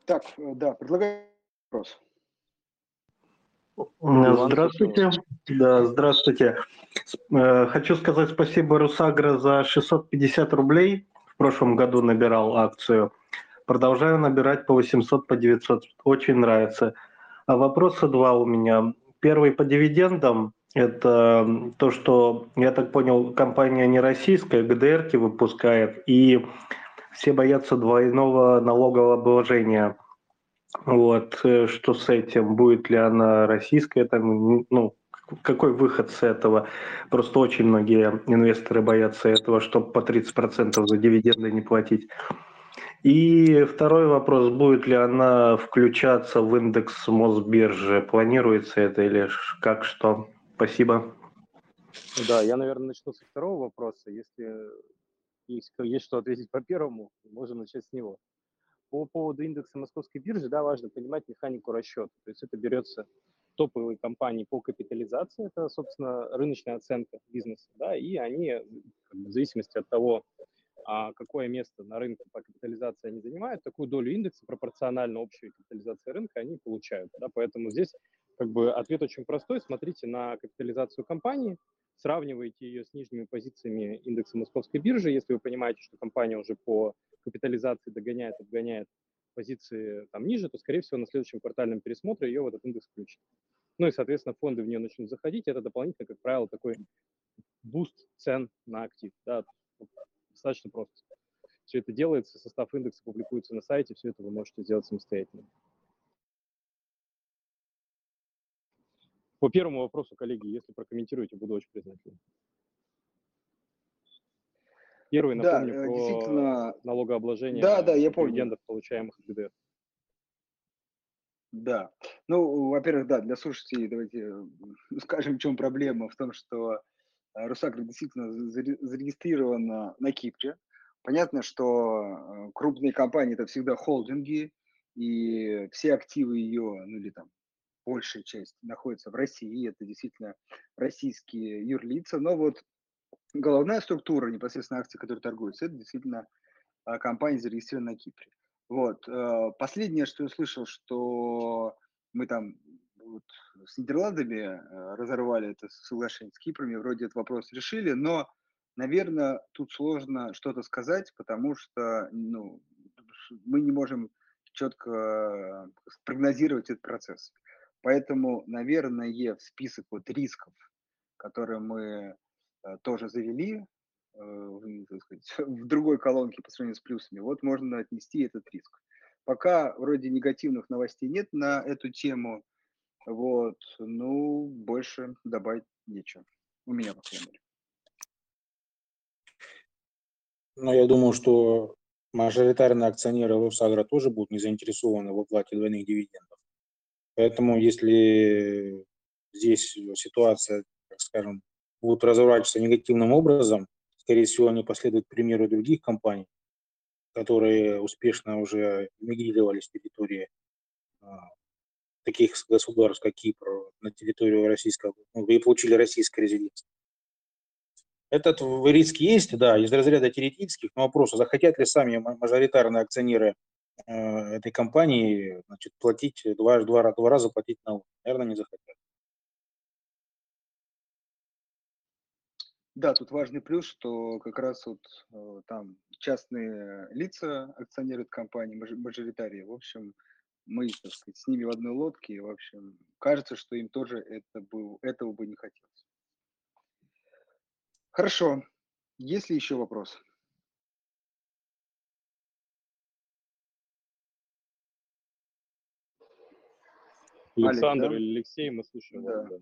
Так, э, да, предлагаю вопрос. Здравствуйте. Да, здравствуйте. Э, хочу сказать спасибо Русагра за 650 рублей. В прошлом году набирал акцию. Продолжаю набирать по 800, по 900. Очень нравится. А вопроса два у меня. Первый по дивидендам. Это то, что, я так понял, компания не российская, ГДРки выпускает. И все боятся двойного налогового обложения. Вот, э, что с этим? Будет ли она российская? Там, ну, какой выход с этого? Просто очень многие инвесторы боятся этого, чтобы по 30% за дивиденды не платить. И второй вопрос, будет ли она включаться в индекс Мосбиржи? Планируется это или как что? Спасибо. Да, я, наверное, начну со второго вопроса. Если есть, есть что ответить по первому, можем начать с него. По поводу индекса московской биржи, да, важно понимать механику расчета. То есть это берется топовые компании по капитализации, это, собственно, рыночная оценка бизнеса, да, и они, бы, в зависимости от того, а какое место на рынке по капитализации они занимают, такую долю индекса пропорционально общей капитализации рынка они получают. Да? Поэтому здесь как бы ответ очень простой. Смотрите на капитализацию компании, сравниваете ее с нижними позициями индекса московской биржи, если вы понимаете, что компания уже по капитализации догоняет, обгоняет позиции там ниже, то, скорее всего, на следующем квартальном пересмотре ее в этот индекс включат. Ну и, соответственно, фонды в нее начнут заходить. Это дополнительно, как правило, такой boost цен на актив. Да, достаточно просто. Все это делается, состав индекса публикуется на сайте, все это вы можете сделать самостоятельно. По первому вопросу, коллеги, если прокомментируете, буду очень признателен. Первый, напомню, да, про действительно... налогообложение да, да, я дивидендов, получаемых от ГДР. Да. Ну, во-первых, да, для слушателей давайте скажем, в чем проблема. В том, что э, Русагра действительно зарегистрирована на Кипре. Понятно, что э, крупные компании – это всегда холдинги, и все активы ее, ну или там большая часть находится в России, это действительно российские юрлица, но вот головная структура непосредственно акций, которые торгуются, это действительно а, компания зарегистрирована на Кипре. Вот. Э, последнее, что я слышал, что мы там вот с Нидерландами э, разорвали это соглашение с Кипром, вроде этот вопрос решили, но, наверное, тут сложно что-то сказать, потому что ну, мы не можем четко э, прогнозировать этот процесс. Поэтому, наверное, в список вот рисков, которые мы э, тоже завели, э, в другой колонке по сравнению с плюсами, вот можно отнести этот риск. Пока вроде негативных новостей нет на эту тему, вот, ну, больше добавить нечего. У меня, по крайней мере. Но я думаю, что мажоритарные акционеры Росагра тоже будут не заинтересованы в оплате двойных дивидендов. Поэтому если здесь ситуация, так скажем, будет разворачиваться негативным образом, скорее всего, они последуют примеру других компаний, которые успешно уже мигрировали с территории а, таких государств, как Кипр, на территорию российского, ну, и получили российское резидентство. Этот риск есть, да, из разряда теоретических, но вопрос, а захотят ли сами мажоритарные акционеры этой компании значит, платить, два, два, два раза платить налог? Наверное, не захотят. Да, тут важный плюс, что как раз вот э, там частные лица акционируют компании, мажоритарии. В общем, мы, так сказать, с ними в одной лодке. И, в общем, кажется, что им тоже это был, этого бы не хотелось. Хорошо. Есть ли еще вопрос? Александр Алекс, да? или Алексей, мы слушаем да. вас. Да.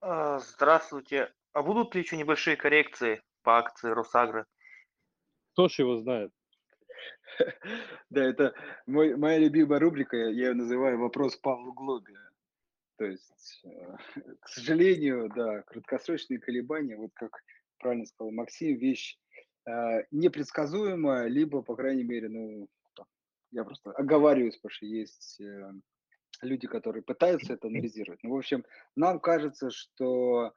А, здравствуйте. А будут ли еще небольшие коррекции по акции Росагры? Кто ж его знает? Да, это мой, моя любимая рубрика, я ее называю «Вопрос Павлу Глобе». То есть, э, к сожалению, да, краткосрочные колебания, вот как правильно сказал Максим, вещь э, непредсказуемая, либо, по крайней мере, ну, я просто оговариваюсь, потому что есть э, люди, которые пытаются это анализировать. Ну, в общем, нам кажется, что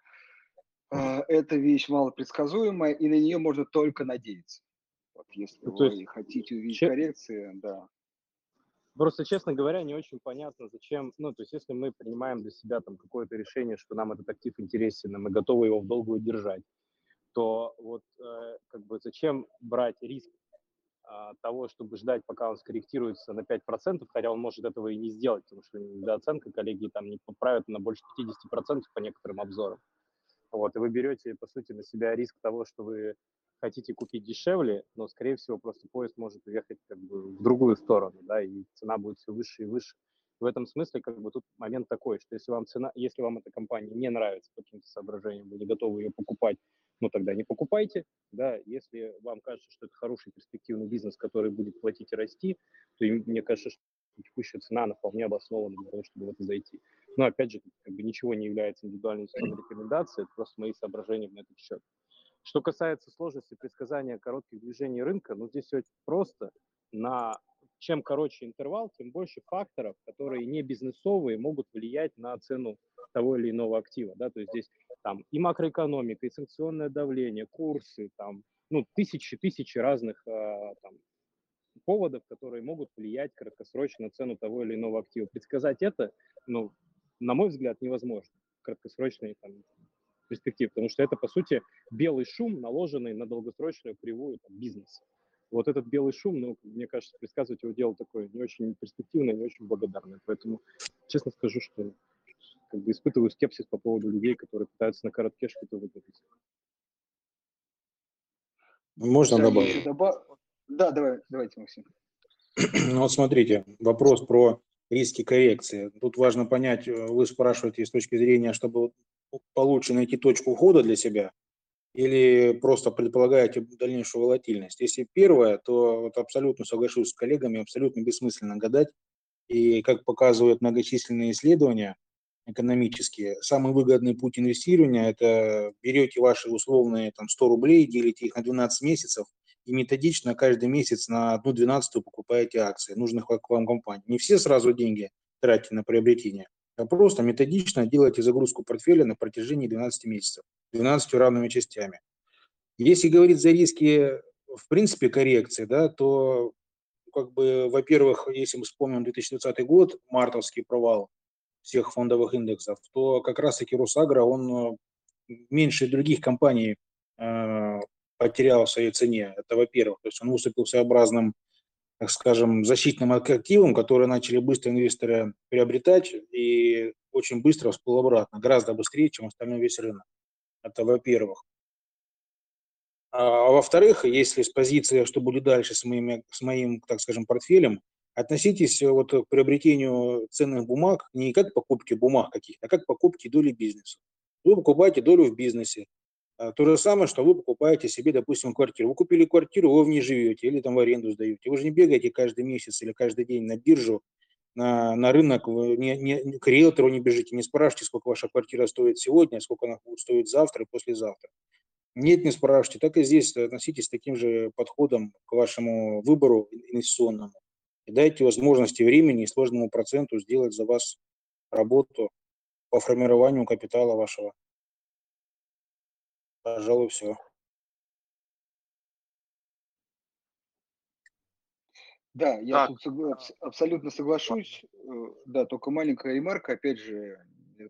э, эта вещь малопредсказуемая, и на нее можно только надеяться. Вот если ну, вы есть, хотите увидеть че... коррекции, да. Просто, честно говоря, не очень понятно, зачем, ну, то есть, если мы принимаем для себя там какое-то решение, что нам этот актив интересен, и мы готовы его в долгую держать, то вот э, как бы зачем брать риск того, чтобы ждать, пока он скорректируется на 5%, хотя он может этого и не сделать, потому что недооценка коллеги там не поправят на больше 50% по некоторым обзорам. Вот, и вы берете, по сути, на себя риск того, что вы хотите купить дешевле, но, скорее всего, просто поезд может уехать как бы в другую сторону, да, и цена будет все выше и выше. В этом смысле, как бы тут момент такой, что если вам цена, если вам эта компания не нравится по каким-то соображениям, вы не готовы ее покупать, ну тогда не покупайте, да, если вам кажется, что это хороший перспективный бизнес, который будет платить и расти, то мне кажется, что текущая цена, она вполне обоснована для того, чтобы в это зайти. Но опять же, как бы ничего не является индивидуальной рекомендацией, это просто мои соображения на этот счет. Что касается сложности предсказания коротких движений рынка, ну здесь все очень просто. На чем короче интервал, тем больше факторов, которые не бизнесовые, могут влиять на цену того или иного актива. Да? То есть здесь там и макроэкономика, и санкционное давление, курсы, там, ну, тысячи-тысячи разных э, там, поводов, которые могут влиять краткосрочно на цену того или иного актива. Предсказать это, ну, на мой взгляд, невозможно. Краткосрочные там, перспектив, потому что это, по сути, белый шум, наложенный на долгосрочную кривую там, бизнеса. Вот этот белый шум, ну, мне кажется, предсказывать его дело такое не очень перспективное, не очень благодарное. Поэтому, честно скажу, что как бы испытываю скепсис по поводу людей, которые пытаются на короткие что-то выкупить. Можно добавить? Да, давай, давайте, Максим. Ну вот смотрите, вопрос про риски коррекции. Тут важно понять, э, вы спрашиваете с точки зрения, чтобы получше найти точку входа для себя, или просто предполагаете дальнейшую волатильность. Если первое, то вот абсолютно соглашусь с коллегами, абсолютно бессмысленно гадать. И как показывают многочисленные исследования, экономические. Самый выгодный путь инвестирования – это берете ваши условные там, 100 рублей, делите их на 12 месяцев и методично каждый месяц на одну двенадцатую покупаете акции нужных вам компаний. Не все сразу деньги тратите на приобретение, а просто методично делайте загрузку портфеля на протяжении 12 месяцев, 12 равными частями. Если говорить за риски, в принципе, коррекции, да, то, как бы, во-первых, если мы вспомним 2020 год, мартовский провал, всех фондовых индексов, то как раз-таки Росагра, он э, меньше других компаний э, потерял в своей цене. Это во-первых. То есть он выступил своеобразным, так скажем, защитным активом, которые начали быстро инвесторы приобретать и очень быстро всплыл обратно, гораздо быстрее, чем остальной весь рынок. Это во-первых. А во-вторых, если с позиции, что будет дальше с моим, с моим, так скажем, портфелем, относитесь вот к приобретению ценных бумаг не как к покупке бумаг каких-то, а как к покупке доли бизнеса. Вы покупаете долю в бизнесе. А, то же самое, что вы покупаете себе, допустим, квартиру. Вы купили квартиру, вы в ней живете или там в аренду сдаете. Вы же не бегаете каждый месяц или каждый день на биржу, на, на рынок, вы не, не, к риэлтору не бежите, не спрашивайте, сколько ваша квартира стоит сегодня, сколько она будет стоить завтра и послезавтра. Нет, не спрашивайте. Так и здесь относитесь таким же подходом к вашему выбору инвестиционному. И дайте возможности времени и сложному проценту сделать за вас работу по формированию капитала вашего. Пожалуй, все. Да, я Так. тут абсолютно соглашусь. Э, Да, только маленькая ремарка, опять же,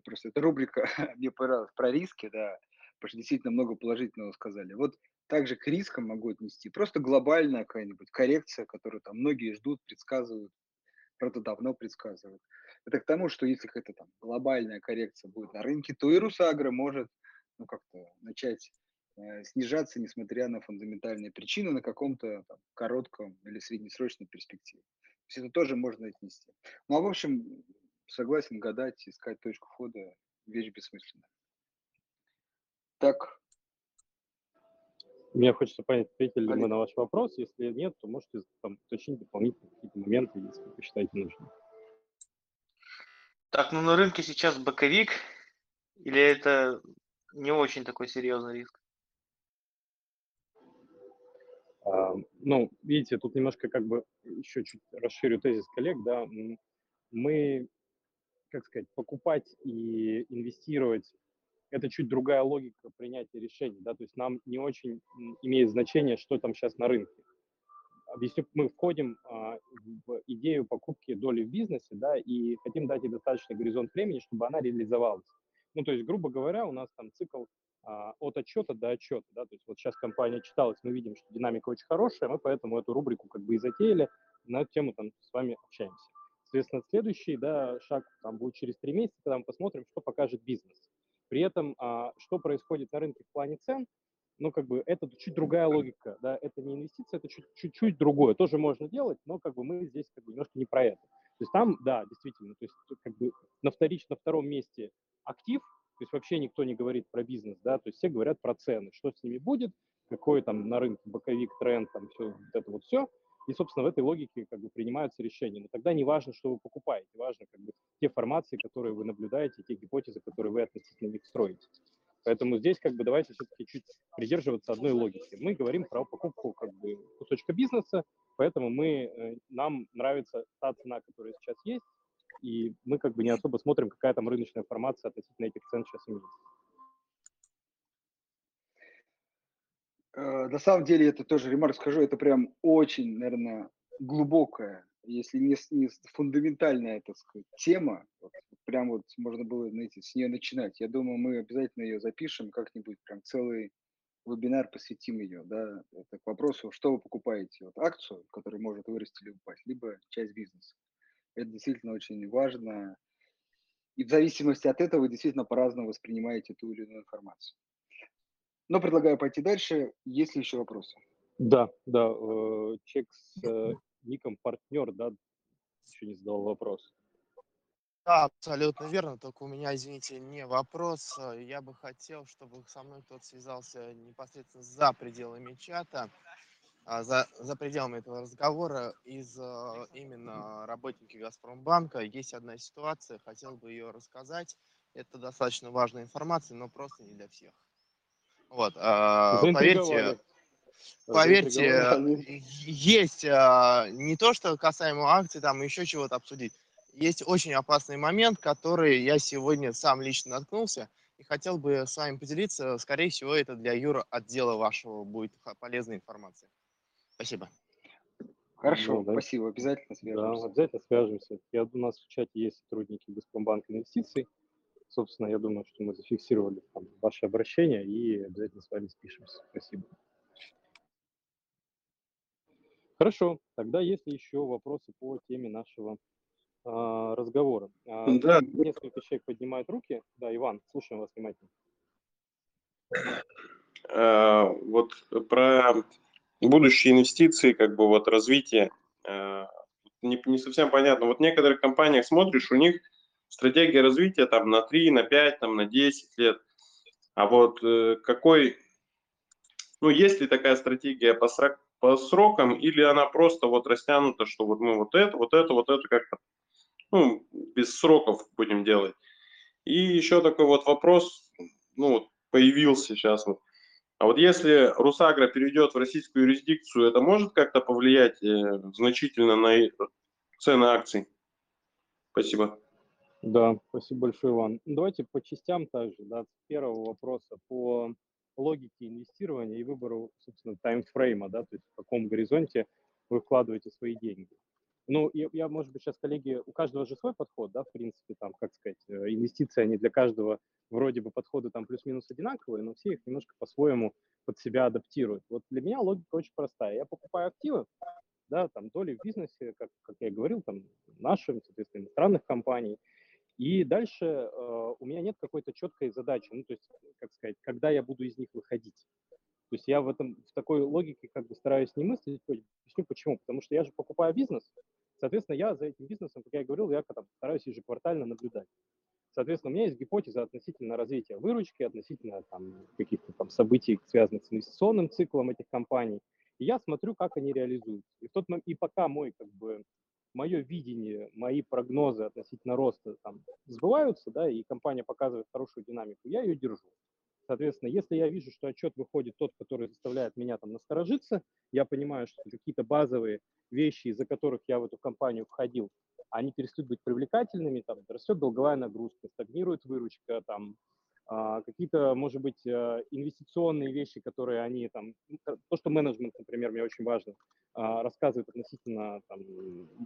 просто эта рубрика мне понравилась про риски, да, потому что действительно много положительного сказали. Вот также к рискам могу отнести просто глобальная какая-нибудь коррекция, которую там многие ждут, предсказывают, правда давно предсказывают. Это к тому, что если какая-то там глобальная коррекция будет на рынке, то и Русагра может ну, как-то начать э, снижаться, несмотря на фундаментальные причины на каком-то там, коротком или среднесрочной перспективе. То есть это тоже можно отнести. Ну, а в общем, согласен, гадать, искать точку входа – вещь бессмысленная. Так, Мне хочется понять, ответили ли мы на ваш вопрос. Если нет, то можете там, уточнить дополнительные какие-то моменты, если вы посчитаете нужным. Так, ну на рынке сейчас боковик, или это не очень такой серьезный риск? А, Ну, видите, тут немножко как бы еще чуть расширю тезис коллег, да, мы, как сказать, покупать и инвестировать это чуть другая логика принятия решений, да, то есть нам не очень имеет значение, что там сейчас на рынке. Объясню, мы входим а, в идею покупки доли в бизнесе, да, и хотим дать ей достаточный горизонт времени, чтобы она реализовалась. Ну, то есть, грубо говоря, у нас там цикл а, от отчета до отчета, да, то есть вот сейчас компания читалась, мы видим, что динамика очень хорошая, мы поэтому эту рубрику как бы и затеяли, на эту тему там с вами общаемся. Соответственно, следующий, да, шаг там будет через три месяца, когда мы посмотрим, что покажет бизнес. При этом, а, что происходит на рынке в плане цен, ну, как бы, это чуть другая логика, да, это не инвестиция, это чуть- чуть-чуть другое, тоже можно делать, но, как бы, мы здесь, как бы, немножко не про это. То есть там, да, действительно, то есть, тут, как бы, на, вторич, на втором месте актив, то есть вообще никто не говорит про бизнес, да, то есть все говорят про цены, что с ними будет, какой там на рынке боковик, тренд, там все, вот это вот все. И, собственно, в этой логике как бы принимаются решения. Но тогда не важно, что вы покупаете, важно как бы те формации, которые вы наблюдаете, те гипотезы, которые вы относительно них строите. Поэтому здесь как бы давайте все-таки чуть придерживаться одной логики. Мы говорим про покупку как бы кусочка бизнеса, поэтому мы, э, нам нравится та цена, которая сейчас есть, и мы как бы не особо смотрим, какая там рыночная информация относительно этих цен сейчас имеется. На самом деле, это тоже ремарк скажу, это прям очень, наверное, глубокая, если не, не фундаментальная, так сказать, тема. Вот, прям вот можно было, знаете, с нее начинать. Я думаю, мы обязательно ее запишем как-нибудь, прям целый вебинар посвятим ее, да, это к вопросу, что вы покупаете, вот акцию, которая может вырасти или упасть, либо часть бизнеса. Это действительно очень важно. И в зависимости от этого вы действительно по-разному воспринимаете ту или иную информацию. Но предлагаю пойти дальше. Есть ли еще вопросы? Да, да, э, чек с э, ником партнер, да, еще не задал вопрос. Да, абсолютно верно. Только у меня, извините, не вопрос. Э, Я бы хотел, чтобы со мной кто-то связался непосредственно за пределами чата, а, за, за пределами этого разговора из именно работники Газпромбанка. Есть одна ситуация, хотел бы ее рассказать. Это достаточно важная информация, но просто не для всех. Вот, а, поверьте. Поверьте, Заинтриговали. есть а, не то, что касаемо акций, там еще чего-то обсудить. Есть очень опасный момент, который я сегодня сам лично наткнулся и хотел бы с вами поделиться. Скорее всего, это для Юра отдела вашего будет полезная информация. Спасибо. Хорошо, Ну, да. спасибо. Обязательно Да, свяжемся. обязательно свяжемся. Я, у нас в чате есть сотрудники Газпромбанка инвестиций. Собственно, я думаю, что мы зафиксировали там, ваше обращение и обязательно с вами спишемся. Спасибо. Хорошо, тогда есть ли еще вопросы по теме нашего а, разговора? А, Да. Несколько человек поднимают руки. Да, Иван, слушаем вас внимательно. э, вот про будущие инвестиции, как бы вот развитие, э, не, не совсем понятно. Вот в некоторых компаниях смотришь, у них стратегия развития там на 3, на 5, там на 10 лет. А вот э, какой, ну, есть ли такая стратегия по, срок, по срокам, или она просто вот растянута, что вот мы вот это, вот это, вот это как-то, ну, без сроков будем делать. И еще такой вот вопрос, ну, появился сейчас вот. А вот если Русагра перейдет в российскую юрисдикцию, это может как-то повлиять э, значительно на цены акций? Спасибо. Да, спасибо большое, Иван. Давайте по частям также, да, с первого вопроса по логике инвестирования и выбору, собственно, таймфрейма, да, то есть в каком горизонте вы вкладываете свои деньги. Ну, я, я, может быть, сейчас, коллеги, у каждого же свой подход, да, в принципе, там, как сказать, э, инвестиции, они для каждого вроде бы подходы там плюс-минус одинаковые, но все их немножко по-своему под себя адаптируют. Вот для меня логика очень простая. Я покупаю активы, да, там, доли в бизнесе, как, как я говорил, там, нашим, соответственно, иностранных компаний, и дальше э, у меня нет какой-то четкой задачи, ну, то есть, как сказать, когда я буду из них выходить. То есть я в этом, в такой логике как бы стараюсь не мыслить, объясню почему. Потому что я же покупаю бизнес, соответственно, я за этим бизнесом, как я говорил, я там, стараюсь ежеквартально наблюдать. Соответственно, у меня есть гипотеза относительно развития выручки, относительно там, каких-то там событий, связанных с инвестиционным циклом этих компаний. И я смотрю, как они реализуются. И, в тот момент, и пока мой как бы мое видение, мои прогнозы относительно роста там сбываются, да, и компания показывает хорошую динамику, я ее держу. Соответственно, если я вижу, что отчет выходит тот, который заставляет меня там насторожиться, я понимаю, что какие-то базовые вещи, из-за которых я в эту компанию входил, они перестают быть привлекательными, там растет долговая нагрузка, стагнирует выручка, там какие-то, может быть, э, инвестиционные вещи, которые они там, то, что менеджмент, например, мне очень важно, а, рассказывает относительно там,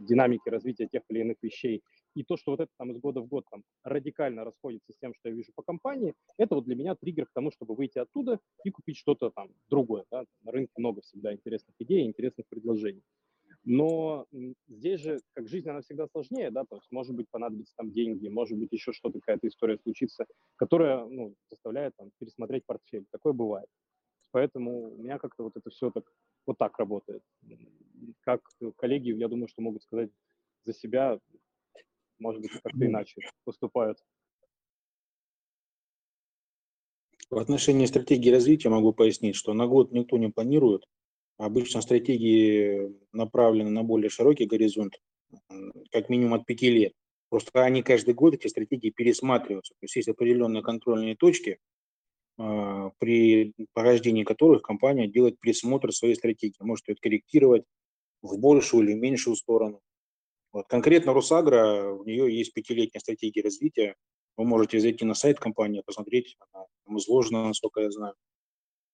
динамики развития тех или иных вещей, и то, что вот это там из года в год там радикально расходится с тем, что я вижу по компании, это вот для меня триггер к тому, чтобы выйти оттуда и купить что-то там другое. Да? На рынке много всегда интересных идей, интересных предложений. Но здесь же, как жизнь, она всегда сложнее, да, то есть, может быть, понадобится там деньги, может быть, еще что-то, какая-то история случится, которая, ну, заставляет там пересмотреть портфель. Такое бывает. Поэтому у меня как-то вот это все так, вот так работает. Как коллеги, я думаю, что могут сказать за себя, может быть, как-то иначе поступают. В отношении стратегии развития могу пояснить, что на год никто не планирует, Обычно стратегии направлены на более широкий горизонт, как минимум от пяти лет. Просто они каждый год, эти стратегии пересматриваются. То есть есть определенные контрольные точки, а, при порождении которых компания делает пересмотр своей стратегии. Может ее корректировать в большую или меньшую сторону. Вот. Конкретно Росагра, у нее есть пятилетняя стратегия развития. Вы можете зайти на сайт компании, посмотреть, она там изложена, насколько я знаю.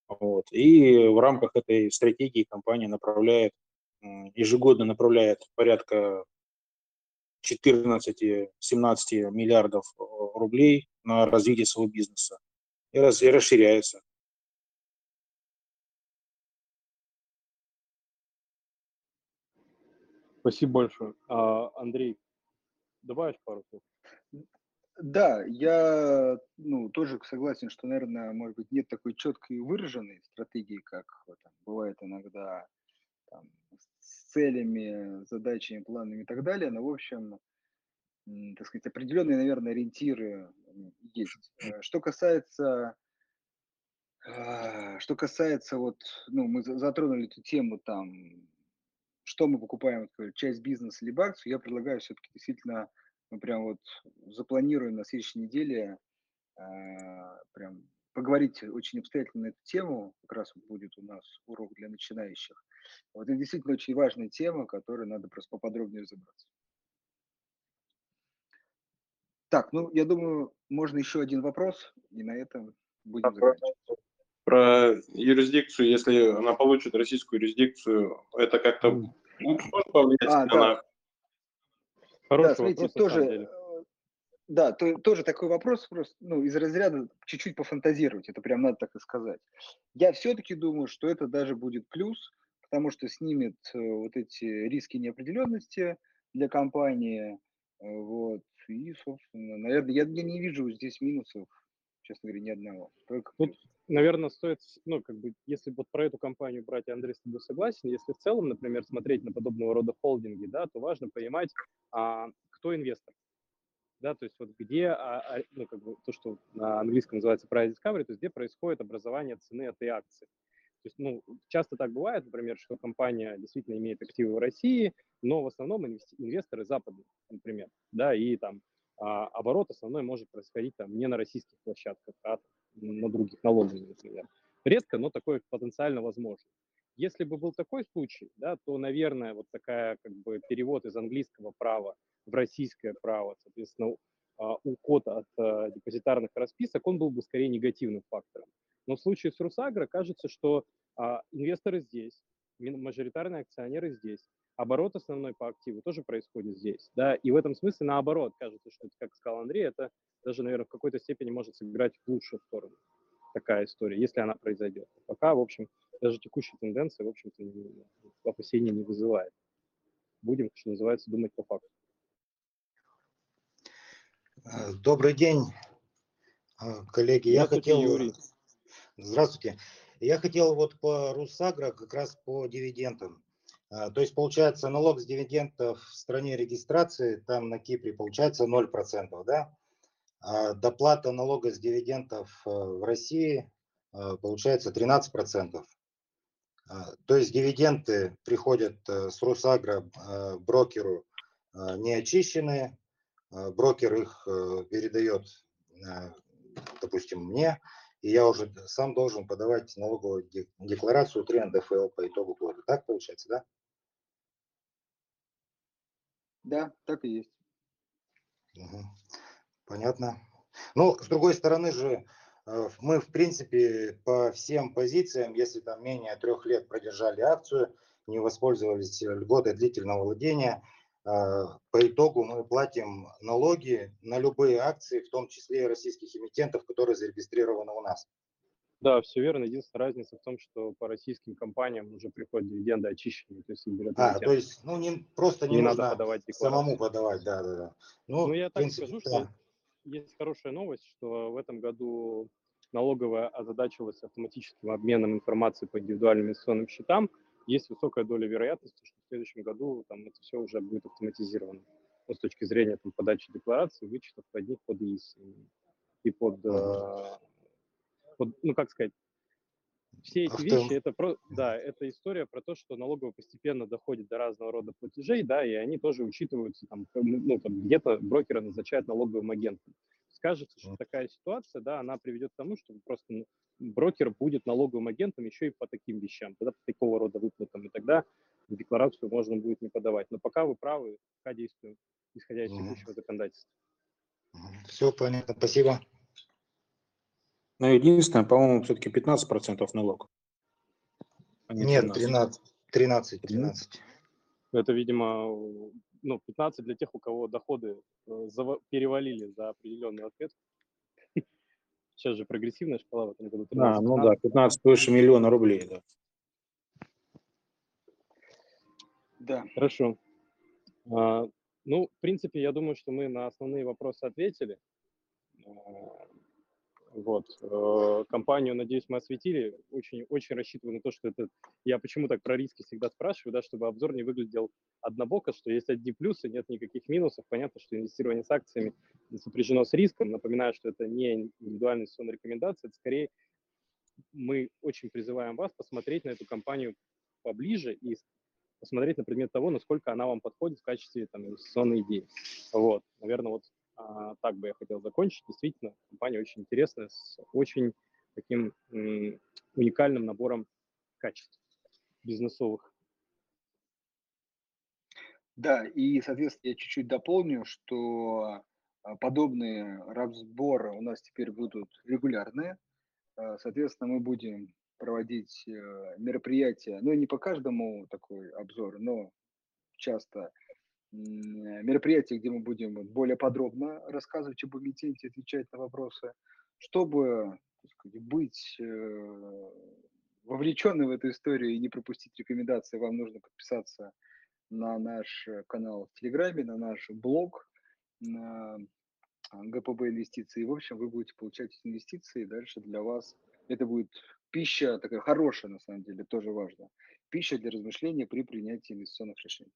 Вот. И в рамках этой стратегии компания направляет, ежегодно направляет порядка 14-17 миллиардов э, рублей на развитие своего бизнеса и, раз, и расширяется. Спасибо большое. А, Андрей, добавишь пару слов? Да, я ну, тоже согласен, что, наверное, может быть, нет такой четкой выраженной стратегии, как вот, там, бывает иногда там, с целями, задачами, планами и так далее. Но, в общем, так сказать, определенные, наверное, ориентиры есть. Э, что касается, а, что касается вот, ну, мы затронули эту тему там, что мы покупаем, часть бизнеса либо акцию, я предлагаю все-таки действительно мы прям вот запланируем на следующей неделе э, прям поговорить очень обстоятельно на эту тему. Как раз будет у нас урок для начинающих. Вот это действительно очень важная тема, которой надо просто поподробнее разобраться. Так, ну, я думаю, можно еще один вопрос, и на этом будем заканчивать. Про юрисдикцию, если она получит российскую юрисдикцию, это как-то может повлиять а, на да. Хороший да, смотрите, вопрос, тоже, э, да, то, тоже такой вопрос, просто, ну, из разряда чуть-чуть пофантазировать, это прям надо так и сказать. Я все-таки думаю, что это даже будет плюс, потому что снимет э, вот эти риски неопределенности для компании, э, вот, и, собственно, наверное, я, я не вижу здесь минусов, честно говоря, ни одного. Только Тут, наверное, стоит, ну, как бы, если вот про эту компанию брать, Андрей с тобой согласен, если в целом, например, смотреть на подобного рода холдинги, да, то важно понимать, а, кто инвестор. Да, то есть вот где, а, а, ну, как бы то, что на английском называется price discovery, то есть где происходит образование цены этой акции. То есть, ну, часто так бывает, например, что компания действительно имеет активы в России, но в основном инвесторы западные, например, да, и там а оборот основной может происходить там не на российских площадках, а на других, на Лондоне, например. Редко, но такое потенциально возможно. Если бы был такой случай, да, то, наверное, вот такая как бы перевод из английского права в российское право, соответственно, а, уход от а, депозитарных расписок, он был бы скорее негативным фактором. Но в случае с Русагро кажется, что а, инвесторы здесь, мажоритарные акционеры здесь, оборот основной по активу тоже происходит здесь, да, и в этом смысле наоборот, кажется, что, как сказал Андрей, это даже, наверное, в какой-то степени может сыграть в лучшую сторону такая история, если она произойдет. Пока, в общем, даже текущая тенденция, в общем-то, опасений не вызывает. Будем, что называется, думать по факту. Э, добрый день, э, коллеги. Я хотел... Юрий. Здравствуйте. Я хотел вот по Русагро как раз по дивидендам. А, то есть получается налог с дивидендов в стране регистрации, там на Кипре получается 0%, да? А доплата налога с дивидендов э, в России э, получается 13%. А, то есть дивиденды приходят э, с Русагро брокеру не очищенные, брокер их передает, допустим, мне, и я уже сам должен подавать налоговую декларацию 3 НДФЛ по итогу года. Так получается, да? Да, так и есть. Угу. Понятно. Ну, с другой стороны же, э, мы, в принципе, по всем позициям, если там менее трех лет продержали акцию, не воспользовались льготой длительного владения, э, по итогу мы платим налоги на любые акции, в том числе и российских эмитентов, которые зарегистрированы у нас. Да, все верно. Единственная разница в том, что по российским компаниям уже приходят дивиденды очищенные. То есть, а, то есть ну, не, просто не, не нужно надо подавать самому подавать, да, да, да. Ну, ну я так принципе, скажу, да. что есть хорошая новость, что в этом году налоговая озадачилась автоматическим обменом информации по индивидуальным инвестиционным счетам. Есть высокая доля вероятности, что в следующем году там это все уже будет автоматизировано. Ну, с точки зрения там, подачи декларации, вычетов под них под ИИС и под вот, ну как сказать, все эти вещи, это про, да, это история про то, что налоговая постепенно доходит до разного рода платежей, да, и они тоже учитываются, там, ну, там, где-то брокеры назначают налоговым агентом. Скажется, что такая ситуация, да, она приведет к тому, что просто ну, брокер будет налоговым агентом еще и по таким вещам, тогда по такого рода выплатам, и тогда декларацию можно будет не подавать. Но пока вы правы, пока действуем, исходя из текущего законодательства. Все понятно, спасибо. Но единственное, по-моему, все-таки 15% налог. А не Нет, 13. 13, 13. Это, видимо, ну, 15 для тех, у кого доходы э, перевалили за определенную ответку. Сейчас же прогрессивная шкала в этом году. 13, а, ну да, 15 выше миллиона рублей, да. Да. Хорошо. А, ну, в принципе, я думаю, что мы на основные вопросы ответили. Вот. Э, компанию, надеюсь, мы осветили. Очень, очень рассчитываю на то, что это... Я почему так про риски всегда спрашиваю, да, чтобы обзор не выглядел однобоко, что есть одни плюсы, нет никаких минусов. Понятно, что инвестирование с акциями сопряжено с риском. Напоминаю, что это не индивидуальная инвестиционная рекомендация, это скорее мы очень призываем вас посмотреть на эту компанию поближе и посмотреть на предмет того, насколько она вам подходит в качестве там, инвестиционной идеи. Вот, наверное, вот так бы я хотел закончить. Действительно, компания очень интересная, с очень таким уникальным набором качеств бизнесовых. Да, и, соответственно, я чуть-чуть дополню, что а, подобные разборы у нас теперь будут регулярные. А, соответственно, мы будем проводить э, мероприятия, ну, не по каждому такой обзор, но часто мероприятие, где мы будем более подробно рассказывать об эмитенте, отвечать на вопросы, чтобы сказать, быть э, вовлеченным в эту историю и не пропустить рекомендации, вам нужно подписаться на наш канал в Телеграме, на наш блог, на ГПБ инвестиции. В общем, вы будете получать эти инвестиции, и дальше для вас это будет пища такая хорошая, на самом деле, тоже важно. Пища для размышления при принятии инвестиционных решений.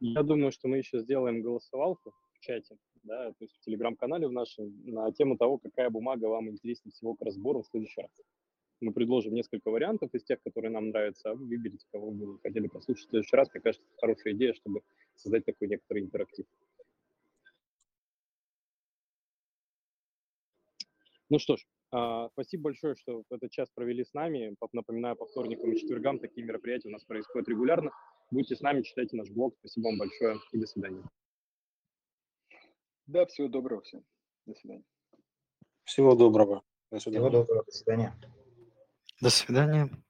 Я думаю, что мы еще сделаем голосовалку в чате, да, то есть в телеграм-канале в нашем, на тему того, какая бумага вам интереснее всего к разбору в следующий раз. Мы предложим несколько вариантов из тех, которые нам нравятся, а вы выберите, кого вы хотели послушать в следующий раз. Мне кажется, это хорошая идея, чтобы создать такой некоторый интерактив. Ну что ж, а, спасибо большое, что этот час провели с нами. Напоминаю, по вторникам и четвергам такие мероприятия у нас происходят регулярно. Будьте с нами, читайте наш блог. Спасибо вам большое и до свидания. Да, всего доброго всем. До свидания. Всего доброго. До свидания. Всего доброго. До свидания. До свидания.